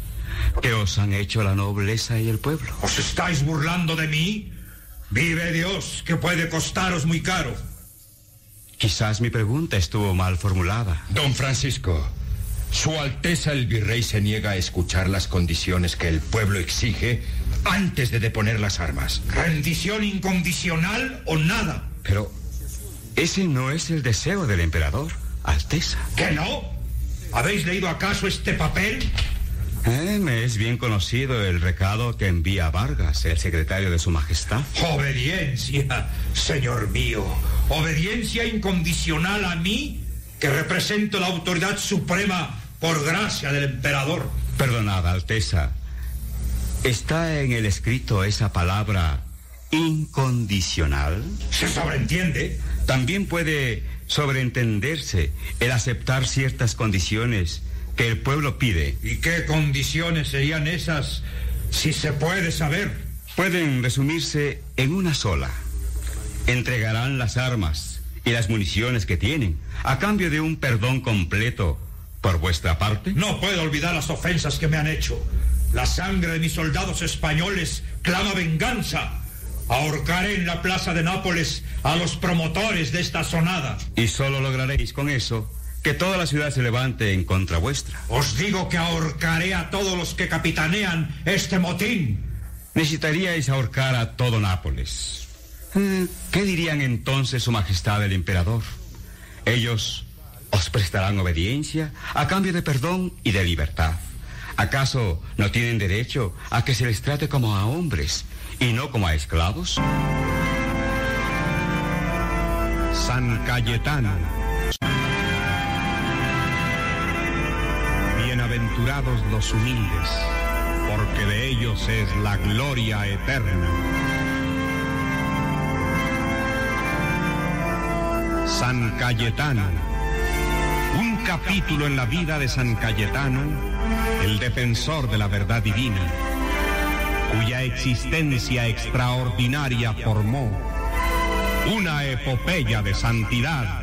que os han hecho la nobleza y el pueblo? ¿Os estáis burlando de mí? Vive Dios, que puede costaros muy caro. Quizás mi pregunta estuvo mal formulada. Don Francisco, Su Alteza el Virrey se niega a escuchar las condiciones que el pueblo exige antes de deponer las armas. ¿Rendición incondicional o nada? Pero ese no es el deseo del emperador, Alteza. ¿Que no? ¿Habéis leído acaso este papel? Eh, me es bien conocido el recado que envía Vargas, el secretario de su majestad. Obediencia, señor mío. Obediencia incondicional a mí, que represento la autoridad suprema por gracia del emperador. Perdonad, Alteza. ¿Está en el escrito esa palabra incondicional? ¿Se sobreentiende? También puede sobreentenderse el aceptar ciertas condiciones que el pueblo pide. ¿Y qué condiciones serían esas, si se puede saber? Pueden resumirse en una sola. Entregarán las armas y las municiones que tienen a cambio de un perdón completo por vuestra parte. No puedo olvidar las ofensas que me han hecho. La sangre de mis soldados españoles clama venganza. Ahorcaré en la plaza de Nápoles a los promotores de esta sonada. Y solo lograréis con eso que toda la ciudad se levante en contra vuestra. Os digo que ahorcaré a todos los que capitanean este motín. Necesitaríais ahorcar a todo Nápoles. Eh, ¿Qué dirían entonces su majestad el emperador? Ellos os prestarán obediencia a cambio de perdón y de libertad. ¿Acaso no tienen derecho a que se les trate como a hombres y no como a esclavos? San Cayetano. Bienaventurados los humildes, porque de ellos es la gloria eterna. San Cayetano. Capítulo en la vida de San Cayetano, el defensor de la verdad divina, cuya existencia extraordinaria formó una epopeya de santidad.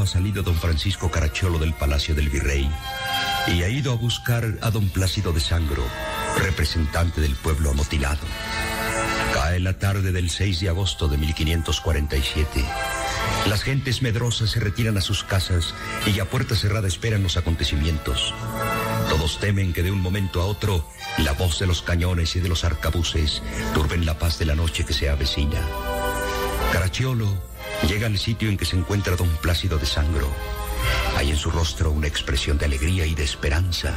Ha salido don Francisco Caracciolo del Palacio del Virrey y ha ido a buscar a don Plácido de Sangro, representante del pueblo amotinado. Cae la tarde del 6 de agosto de 1547. Las gentes medrosas se retiran a sus casas y a puerta cerrada esperan los acontecimientos. Todos temen que de un momento a otro la voz de los cañones y de los arcabuces turben la paz de la noche que se avecina. Caracciolo llega al sitio en que se encuentra don Plácido de Sangro. Hay en su rostro una expresión de alegría y de esperanza.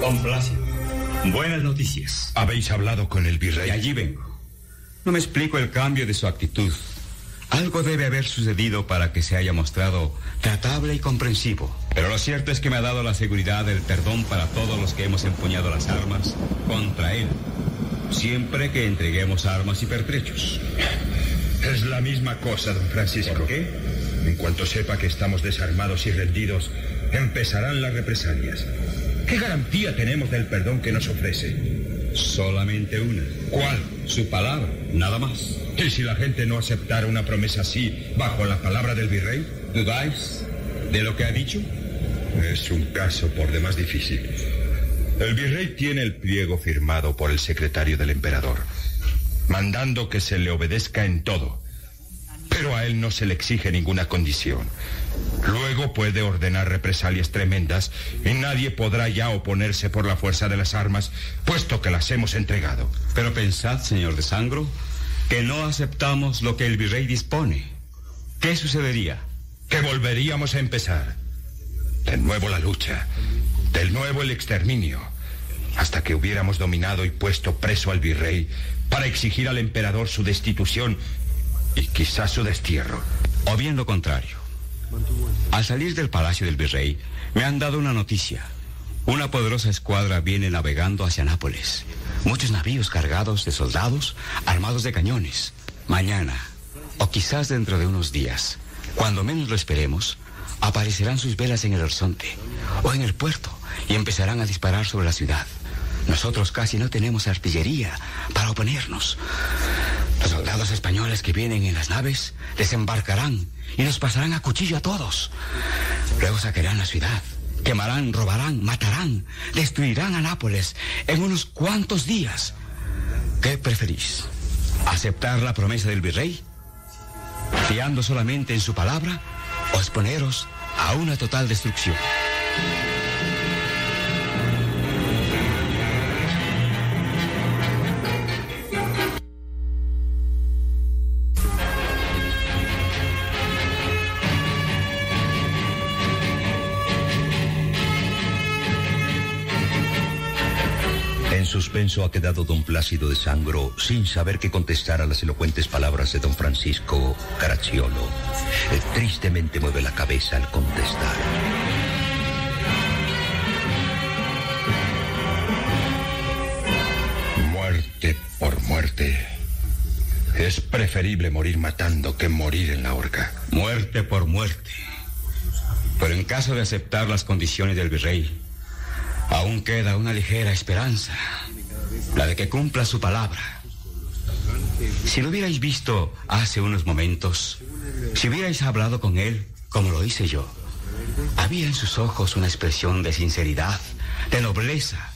Don Plácido, buenas noticias. ¿Habéis hablado con el virrey? Y allí vengo. No me explico el cambio de su actitud. Algo debe haber sucedido para que se haya mostrado tratable y comprensivo. Pero lo cierto es que me ha dado la seguridad del perdón para todos los que hemos empuñado las armas contra él. Siempre que entreguemos armas y pertrechos. Es la misma cosa, don Francisco. ¿Por qué? En cuanto sepa que estamos desarmados y rendidos, empezarán las represalias. ¿Qué garantía tenemos del perdón que nos ofrece? Solamente una. ¿Cuál? Su palabra, nada más. ¿Y si la gente no aceptara una promesa así bajo la palabra del virrey? ¿Dudáis de lo que ha dicho? Es un caso por demás difícil. El virrey tiene el pliego firmado por el secretario del emperador, mandando que se le obedezca en todo. Pero a él no se le exige ninguna condición. Luego puede ordenar represalias tremendas y nadie podrá ya oponerse por la fuerza de las armas, puesto que las hemos entregado. Pero pensad, señor de Sangro, que no aceptamos lo que el virrey dispone. ¿Qué sucedería? Que volveríamos a empezar. De nuevo la lucha. De nuevo el exterminio. Hasta que hubiéramos dominado y puesto preso al virrey para exigir al emperador su destitución y quizás su destierro. O bien lo contrario. Al salir del palacio del virrey, me han dado una noticia. Una poderosa escuadra viene navegando hacia Nápoles. Muchos navíos cargados de soldados, armados de cañones. Mañana, o quizás dentro de unos días, cuando menos lo esperemos, aparecerán sus velas en el horizonte o en el puerto y empezarán a disparar sobre la ciudad. Nosotros casi no tenemos artillería para oponernos. Soldados españoles que vienen en las naves desembarcarán y nos pasarán a cuchillo a todos. Luego saquearán la ciudad, quemarán, robarán, matarán, destruirán a Nápoles en unos cuantos días. ¿Qué preferís? ¿Aceptar la promesa del virrey? ¿Fiando solamente en su palabra? ¿O exponeros a una total destrucción? Ha quedado don Plácido de Sangro sin saber qué contestar a las elocuentes palabras de don Francisco Caracciolo. Eh, tristemente mueve la cabeza al contestar. Muerte por muerte. Es preferible morir matando que morir en la horca. Muerte por muerte. Pero en caso de aceptar las condiciones del virrey, aún queda una ligera esperanza, la de que cumpla su palabra. Si lo hubierais visto hace unos momentos, si hubierais hablado con él como lo hice yo, había en sus ojos una expresión de sinceridad, de nobleza.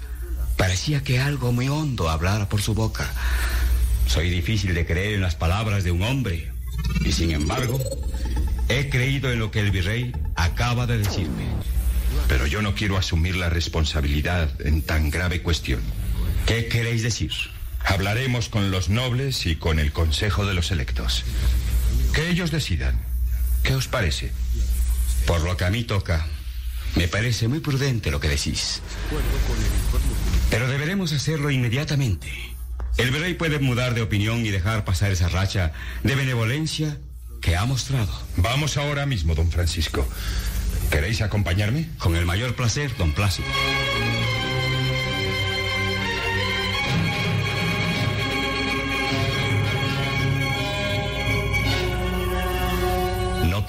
Parecía que algo muy hondo hablara por su boca. Soy difícil de creer en las palabras de un hombre, y sin embargo, he creído en lo que el virrey acaba de decirme. Pero yo no quiero asumir la responsabilidad en tan grave cuestión. ¿Qué queréis decir? Hablaremos con los nobles y con el Consejo de los Electos. Que ellos decidan. ¿Qué os parece? Por lo que a mí toca, me parece muy prudente lo que decís. Pero deberemos hacerlo inmediatamente. El virrey puede mudar de opinión y dejar pasar esa racha de benevolencia que ha mostrado. Vamos ahora mismo, don Francisco. ¿Queréis acompañarme? Con el mayor placer, don Plácido.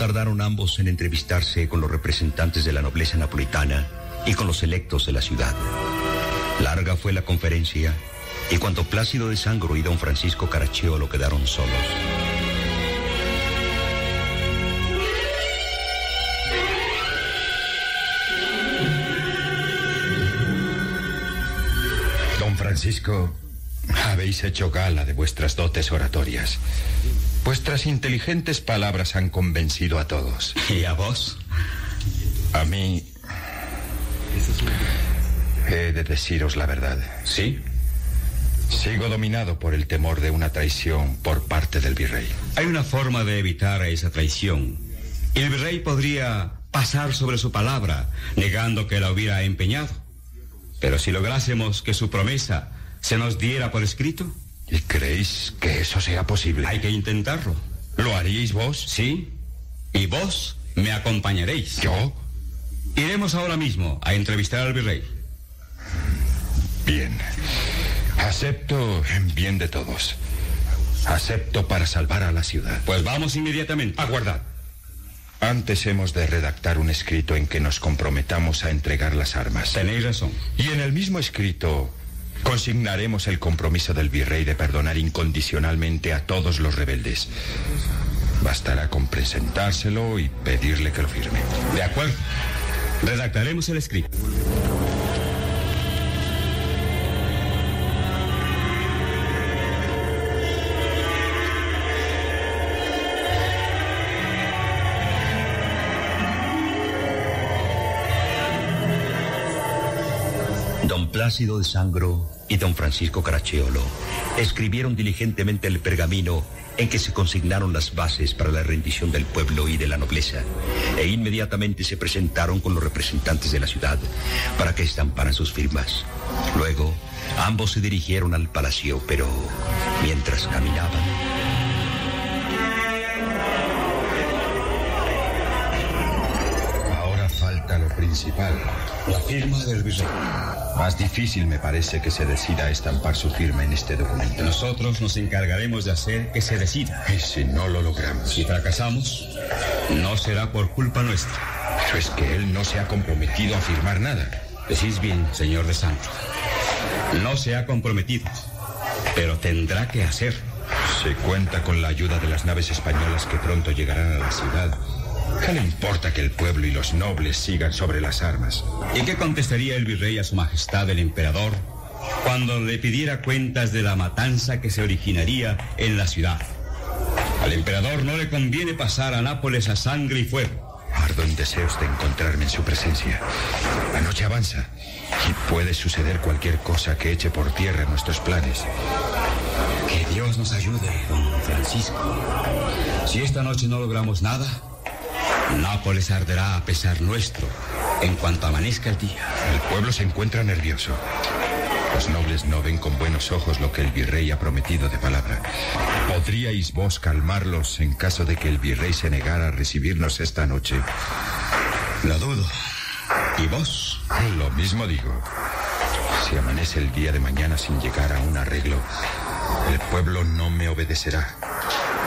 Tardaron ambos en entrevistarse con los representantes de la nobleza napolitana y con los electos de la ciudad. Larga fue la conferencia y cuando Plácido de Sangro y don Francisco Caracciolo quedaron solos. Don Francisco, habéis hecho gala de vuestras dotes oratorias. Vuestras inteligentes palabras han convencido a todos. ¿Y a vos? A mí... He de deciros la verdad. ¿Sí? Sigo dominado por el temor de una traición por parte del virrey. Hay una forma de evitar esa traición. El virrey podría pasar sobre su palabra, negando que la hubiera empeñado. Pero si lográsemos que su promesa se nos diera por escrito. ¿Y creéis que eso sea posible? Hay que intentarlo. ¿Lo haríais vos? Sí. Y vos me acompañaréis. ¿Yo? Iremos ahora mismo a entrevistar al virrey. Bien. Acepto en bien de todos. Acepto para salvar a la ciudad. Pues vamos inmediatamente. Aguardad. Antes hemos de redactar un escrito en que nos comprometamos a entregar las armas. Tenéis razón. Y en el mismo escrito Consignaremos el compromiso del virrey de perdonar incondicionalmente a todos los rebeldes. Bastará con presentárselo y pedirle que lo firme. De acuerdo. Redactaremos el escrito. Plácido de Sangro y don Francisco Caracciolo escribieron diligentemente el pergamino en que se consignaron las bases para la rendición del pueblo y de la nobleza, e inmediatamente se presentaron con los representantes de la ciudad para que estamparan sus firmas. Luego, ambos se dirigieron al palacio, pero mientras caminaban, Ahora falta lo principal. La firma del virrey. Más difícil me parece que se decida a estampar su firma en este documento. Nosotros nos encargaremos de hacer que se decida. Y si no lo logramos. Si fracasamos, no será por culpa nuestra. Pero es que él no se ha comprometido a firmar nada. Decís bien, señor de Santo. No se ha comprometido, pero tendrá que hacer. Se cuenta con la ayuda de las naves españolas que pronto llegarán a la ciudad. ¿Qué le importa que el pueblo y los nobles sigan sobre las armas? ¿Y qué contestaría el virrey a su majestad el emperador cuando le pidiera cuentas de la matanza que se originaría en la ciudad? Al emperador no le conviene pasar a Nápoles a sangre y fuego. Ardo en deseos de encontrarme en su presencia. La noche avanza y puede suceder cualquier cosa que eche por tierra nuestros planes. Que Dios nos ayude, don Francisco. Si esta noche no logramos nada, Nápoles arderá a pesar nuestro en cuanto amanezca el día. El pueblo se encuentra nervioso. Los nobles no ven con buenos ojos lo que el virrey ha prometido de palabra. ¿Podríais vos calmarlos en caso de que el virrey se negara a recibirnos esta noche? Lo dudo. ¿Y vos? Lo mismo digo. Si amanece el día de mañana sin llegar a un arreglo, el pueblo no me obedecerá,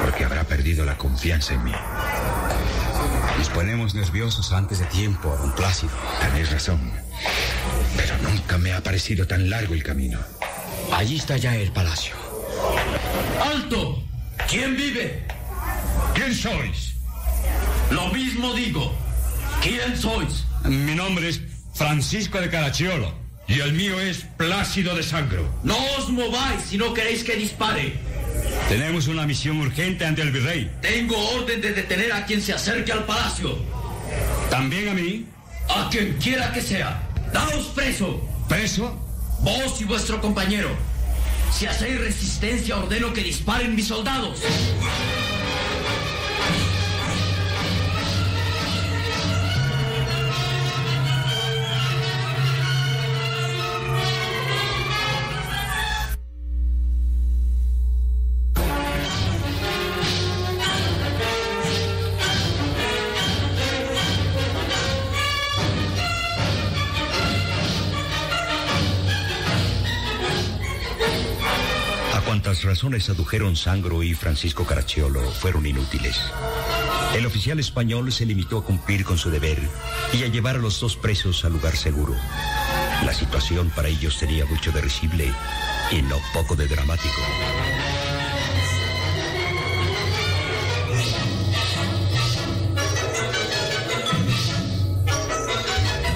porque habrá perdido la confianza en mí. Nos ponemos nerviosos antes de tiempo, don Plácido. Tenéis razón. Pero nunca me ha parecido tan largo el camino. Allí está ya el palacio. ¡Alto! ¿Quién vive? ¿Quién sois? Lo mismo digo. ¿Quién sois? Mi nombre es Francisco de Caracciolo. Y el mío es Plácido de Sangro. No os mováis si no queréis que dispare. Tenemos una misión urgente ante el virrey. Tengo orden de detener a quien se acerque al palacio. ¿También a mí? A quien quiera que sea. Daos preso. ¿Preso? Vos y vuestro compañero. Si hacéis resistencia, ordeno que disparen mis soldados. Cuantas razones adujeron Sangro y Francisco Caracciolo fueron inútiles. El oficial español se limitó a cumplir con su deber y a llevar a los dos presos al lugar seguro. La situación para ellos sería mucho de risible y no poco de dramático.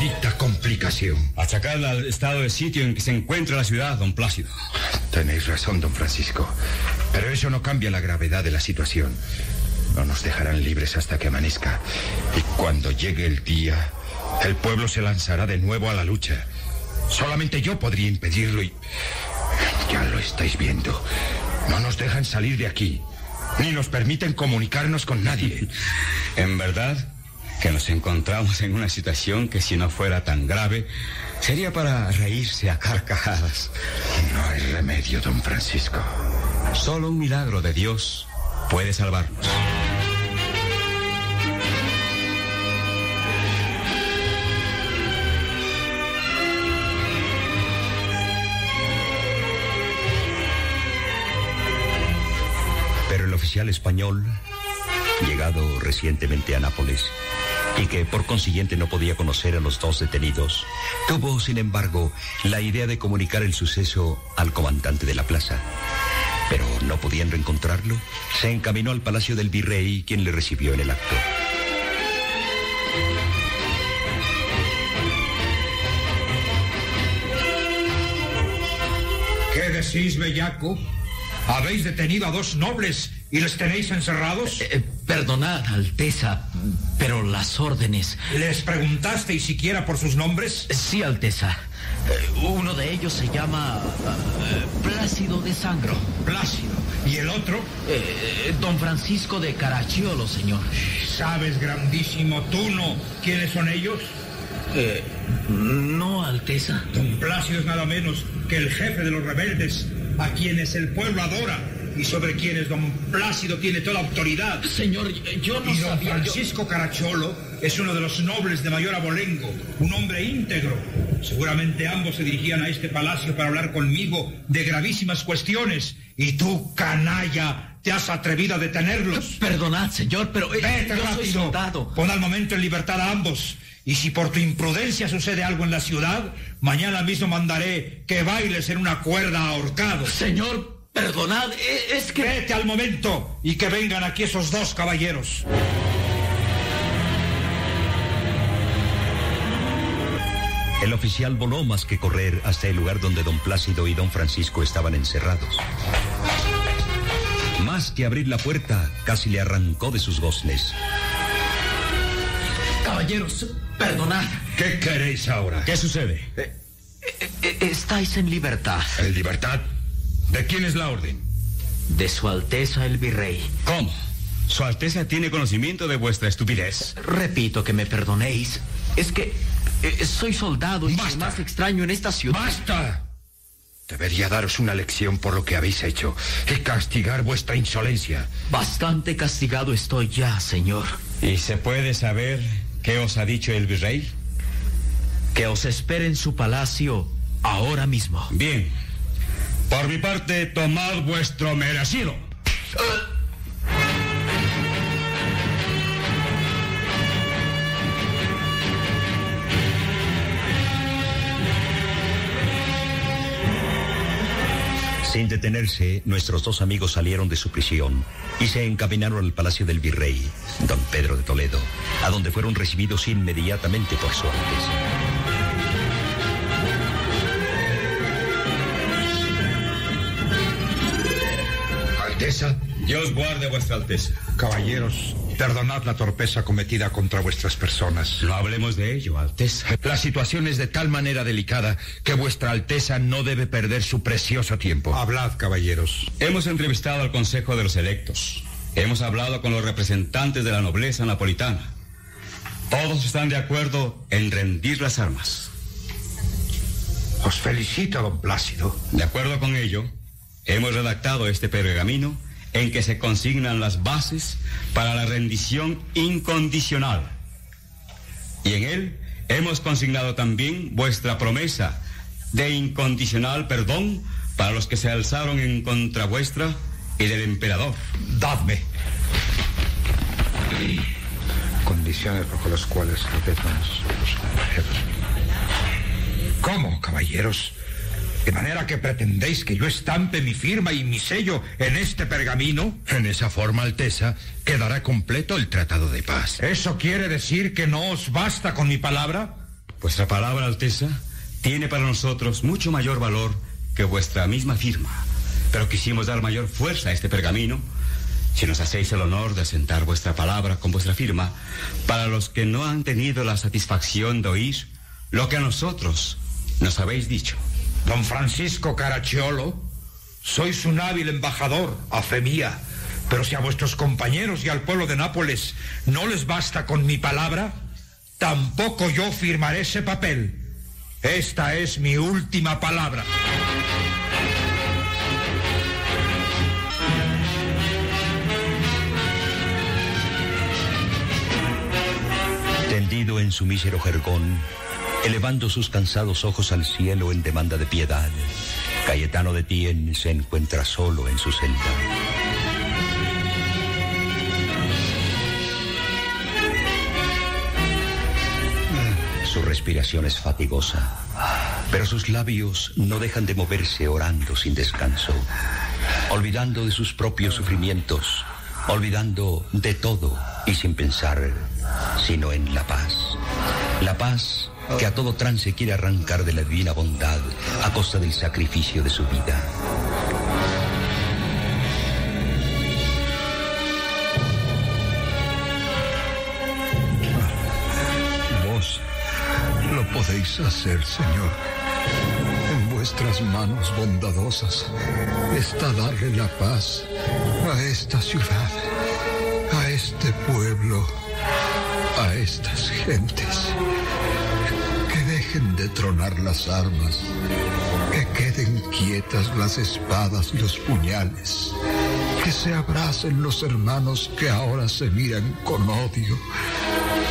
Dicta complicación. Achacarla al estado de sitio en que se encuentra la ciudad, don Plácido. Tenéis razón, don Francisco. Pero eso no cambia la gravedad de la situación. No nos dejarán libres hasta que amanezca. Y cuando llegue el día, el pueblo se lanzará de nuevo a la lucha. Solamente yo podría impedirlo y... Ya lo estáis viendo. No nos dejan salir de aquí. Ni nos permiten comunicarnos con nadie. En verdad que nos encontramos en una situación que si no fuera tan grave, sería para reírse a carcajadas. No hay remedio, don Francisco. Solo un milagro de Dios puede salvarnos. Pero el oficial español, llegado recientemente a Nápoles, y que por consiguiente no podía conocer a los dos detenidos, tuvo, sin embargo, la idea de comunicar el suceso al comandante de la plaza. Pero no pudiendo encontrarlo, se encaminó al palacio del virrey, quien le recibió en el acto. ¿Qué decís, bellaco? ¿Habéis detenido a dos nobles y les tenéis encerrados? Eh, perdonad, Alteza, pero las órdenes. ¿Les preguntasteis siquiera por sus nombres? Sí, Alteza. Eh, uno de ellos se llama eh, Plácido de Sangro. Plácido. ¿Y el otro? Eh, don Francisco de Caracciolo, señor. ¿Sabes, grandísimo Tuno, quiénes son ellos? Eh, no, Alteza. Don Plácido es nada menos que el jefe de los rebeldes, a quienes el pueblo adora y sobre quienes don Plácido tiene toda autoridad. Señor, yo no y don sabía, yo- Francisco Caracciolo es uno de los nobles de mayor abolengo, un hombre íntegro. Seguramente ambos se dirigían a este palacio para hablar conmigo de gravísimas cuestiones. Y tú, canalla, te has atrevido a detenerlos. Perdonad, señor, pero eh, Vete yo soy rápido. soldado. Pon al momento en libertad a ambos. Y si por tu imprudencia sucede algo en la ciudad, mañana mismo mandaré que bailes en una cuerda ahorcado. Señor, perdonad, e- es que... Vete al momento y que vengan aquí esos dos caballeros. El oficial voló más que correr hasta el lugar donde don Plácido y don Francisco estaban encerrados. Más que abrir la puerta, casi le arrancó de sus goznes. Caballeros, perdonad. ¿Qué queréis ahora? ¿Qué sucede? Eh, Estáis en libertad. ¿En libertad? ¿De quién es la orden? De Su Alteza el Virrey. ¿Cómo? Su Alteza tiene conocimiento de vuestra estupidez. Repito que me perdonéis. Es que eh, soy soldado y el más extraño en esta ciudad. ¡Basta! Debería daros una lección por lo que habéis hecho y castigar vuestra insolencia. Bastante castigado estoy ya, señor. ¿Y se puede saber qué os ha dicho el virrey? Que os espere en su palacio ahora mismo. Bien. Por mi parte, tomad vuestro merecido. Sin detenerse, nuestros dos amigos salieron de su prisión y se encaminaron al palacio del virrey, don Pedro de Toledo, a donde fueron recibidos inmediatamente por su Alteza. Alteza. Dios guarde vuestra Alteza. Caballeros, perdonad la torpeza cometida contra vuestras personas. No hablemos de ello, Alteza. La situación es de tal manera delicada que vuestra Alteza no debe perder su precioso tiempo. Hablad, caballeros. Hemos entrevistado al Consejo de los Electos. Hemos hablado con los representantes de la nobleza napolitana. Todos están de acuerdo en rendir las armas. Os felicito, don Plácido. De acuerdo con ello, hemos redactado este pergamino en que se consignan las bases para la rendición incondicional. Y en él hemos consignado también vuestra promesa de incondicional perdón para los que se alzaron en contra vuestra y del emperador. Dadme. Condiciones bajo las cuales aceptamos ¿Cómo, caballeros? ¿De manera que pretendéis que yo estampe mi firma y mi sello en este pergamino? En esa forma, Alteza, quedará completo el tratado de paz. ¿Eso quiere decir que no os basta con mi palabra? Vuestra palabra, Alteza, tiene para nosotros mucho mayor valor que vuestra misma firma. Pero quisimos dar mayor fuerza a este pergamino. Si nos hacéis el honor de asentar vuestra palabra con vuestra firma, para los que no han tenido la satisfacción de oír lo que a nosotros nos habéis dicho. Don Francisco Caracciolo, sois un hábil embajador, a fe mía. Pero si a vuestros compañeros y al pueblo de Nápoles no les basta con mi palabra, tampoco yo firmaré ese papel. Esta es mi última palabra. Tendido en su mísero jergón, elevando sus cansados ojos al cielo en demanda de piedad, Cayetano de Tien se encuentra solo en su celda. respiración es fatigosa, pero sus labios no dejan de moverse orando sin descanso, olvidando de sus propios sufrimientos, olvidando de todo y sin pensar sino en la paz. La paz que a todo trance quiere arrancar de la divina bondad a costa del sacrificio de su vida. Vos lo podéis hacer, Señor. En vuestras manos bondadosas está darle la paz a esta ciudad, a este pueblo, a estas gentes. De tronar las armas, que queden quietas las espadas y los puñales, que se abracen los hermanos que ahora se miran con odio,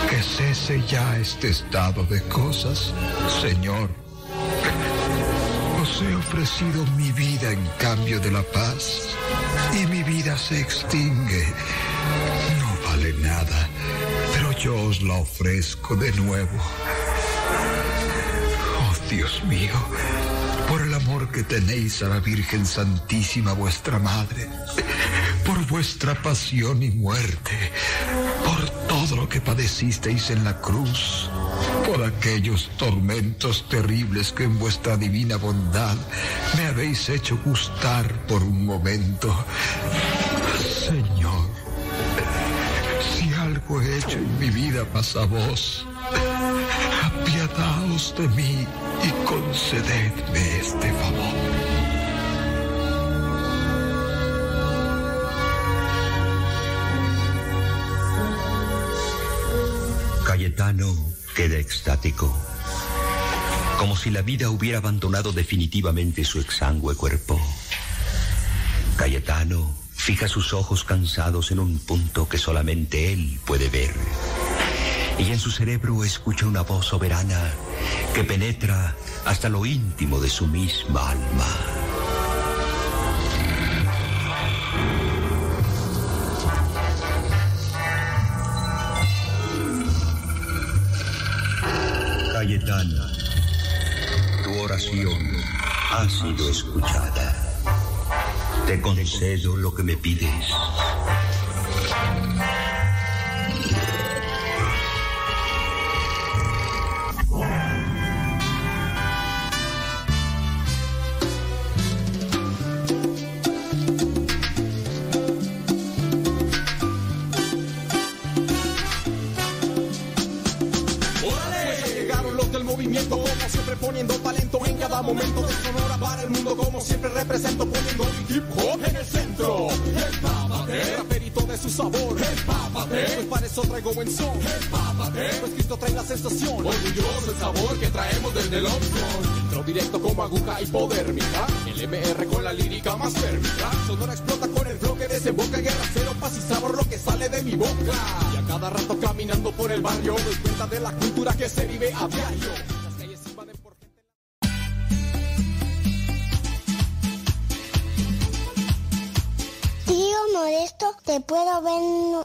que cese ya este estado de cosas, Señor. Os he ofrecido mi vida en cambio de la paz y mi vida se extingue. No vale nada, pero yo os la ofrezco de nuevo. Dios mío, por el amor que tenéis a la Virgen Santísima vuestra Madre, por vuestra pasión y muerte, por todo lo que padecisteis en la cruz, por aquellos tormentos terribles que en vuestra divina bondad me habéis hecho gustar por un momento. Señor, si algo he hecho en mi vida pasa a vos, apiadaos de mí y concededme este favor. Cayetano queda extático, como si la vida hubiera abandonado definitivamente su exangüe cuerpo. Cayetano fija sus ojos cansados en un punto que solamente él puede ver. Y en su cerebro escucha una voz soberana que penetra hasta lo íntimo de su misma alma. Cayetano, tu oración ha sido escuchada. Te concedo lo que me pides. Buen son. Empápate, pues Cristo trae la sensación. Orgulloso el sabor que traemos desde el Opson. Entro directo como aguja hipodérmica. El MR con la lírica más térmica. Sonora explota con el flow que desemboca. Guerra cero, paz y sabor lo que sale de mi boca. Y a cada rato caminando por el barrio, doy cuenta de la cultura que se vive a diario. Tío Modesto, ¿te puedo ver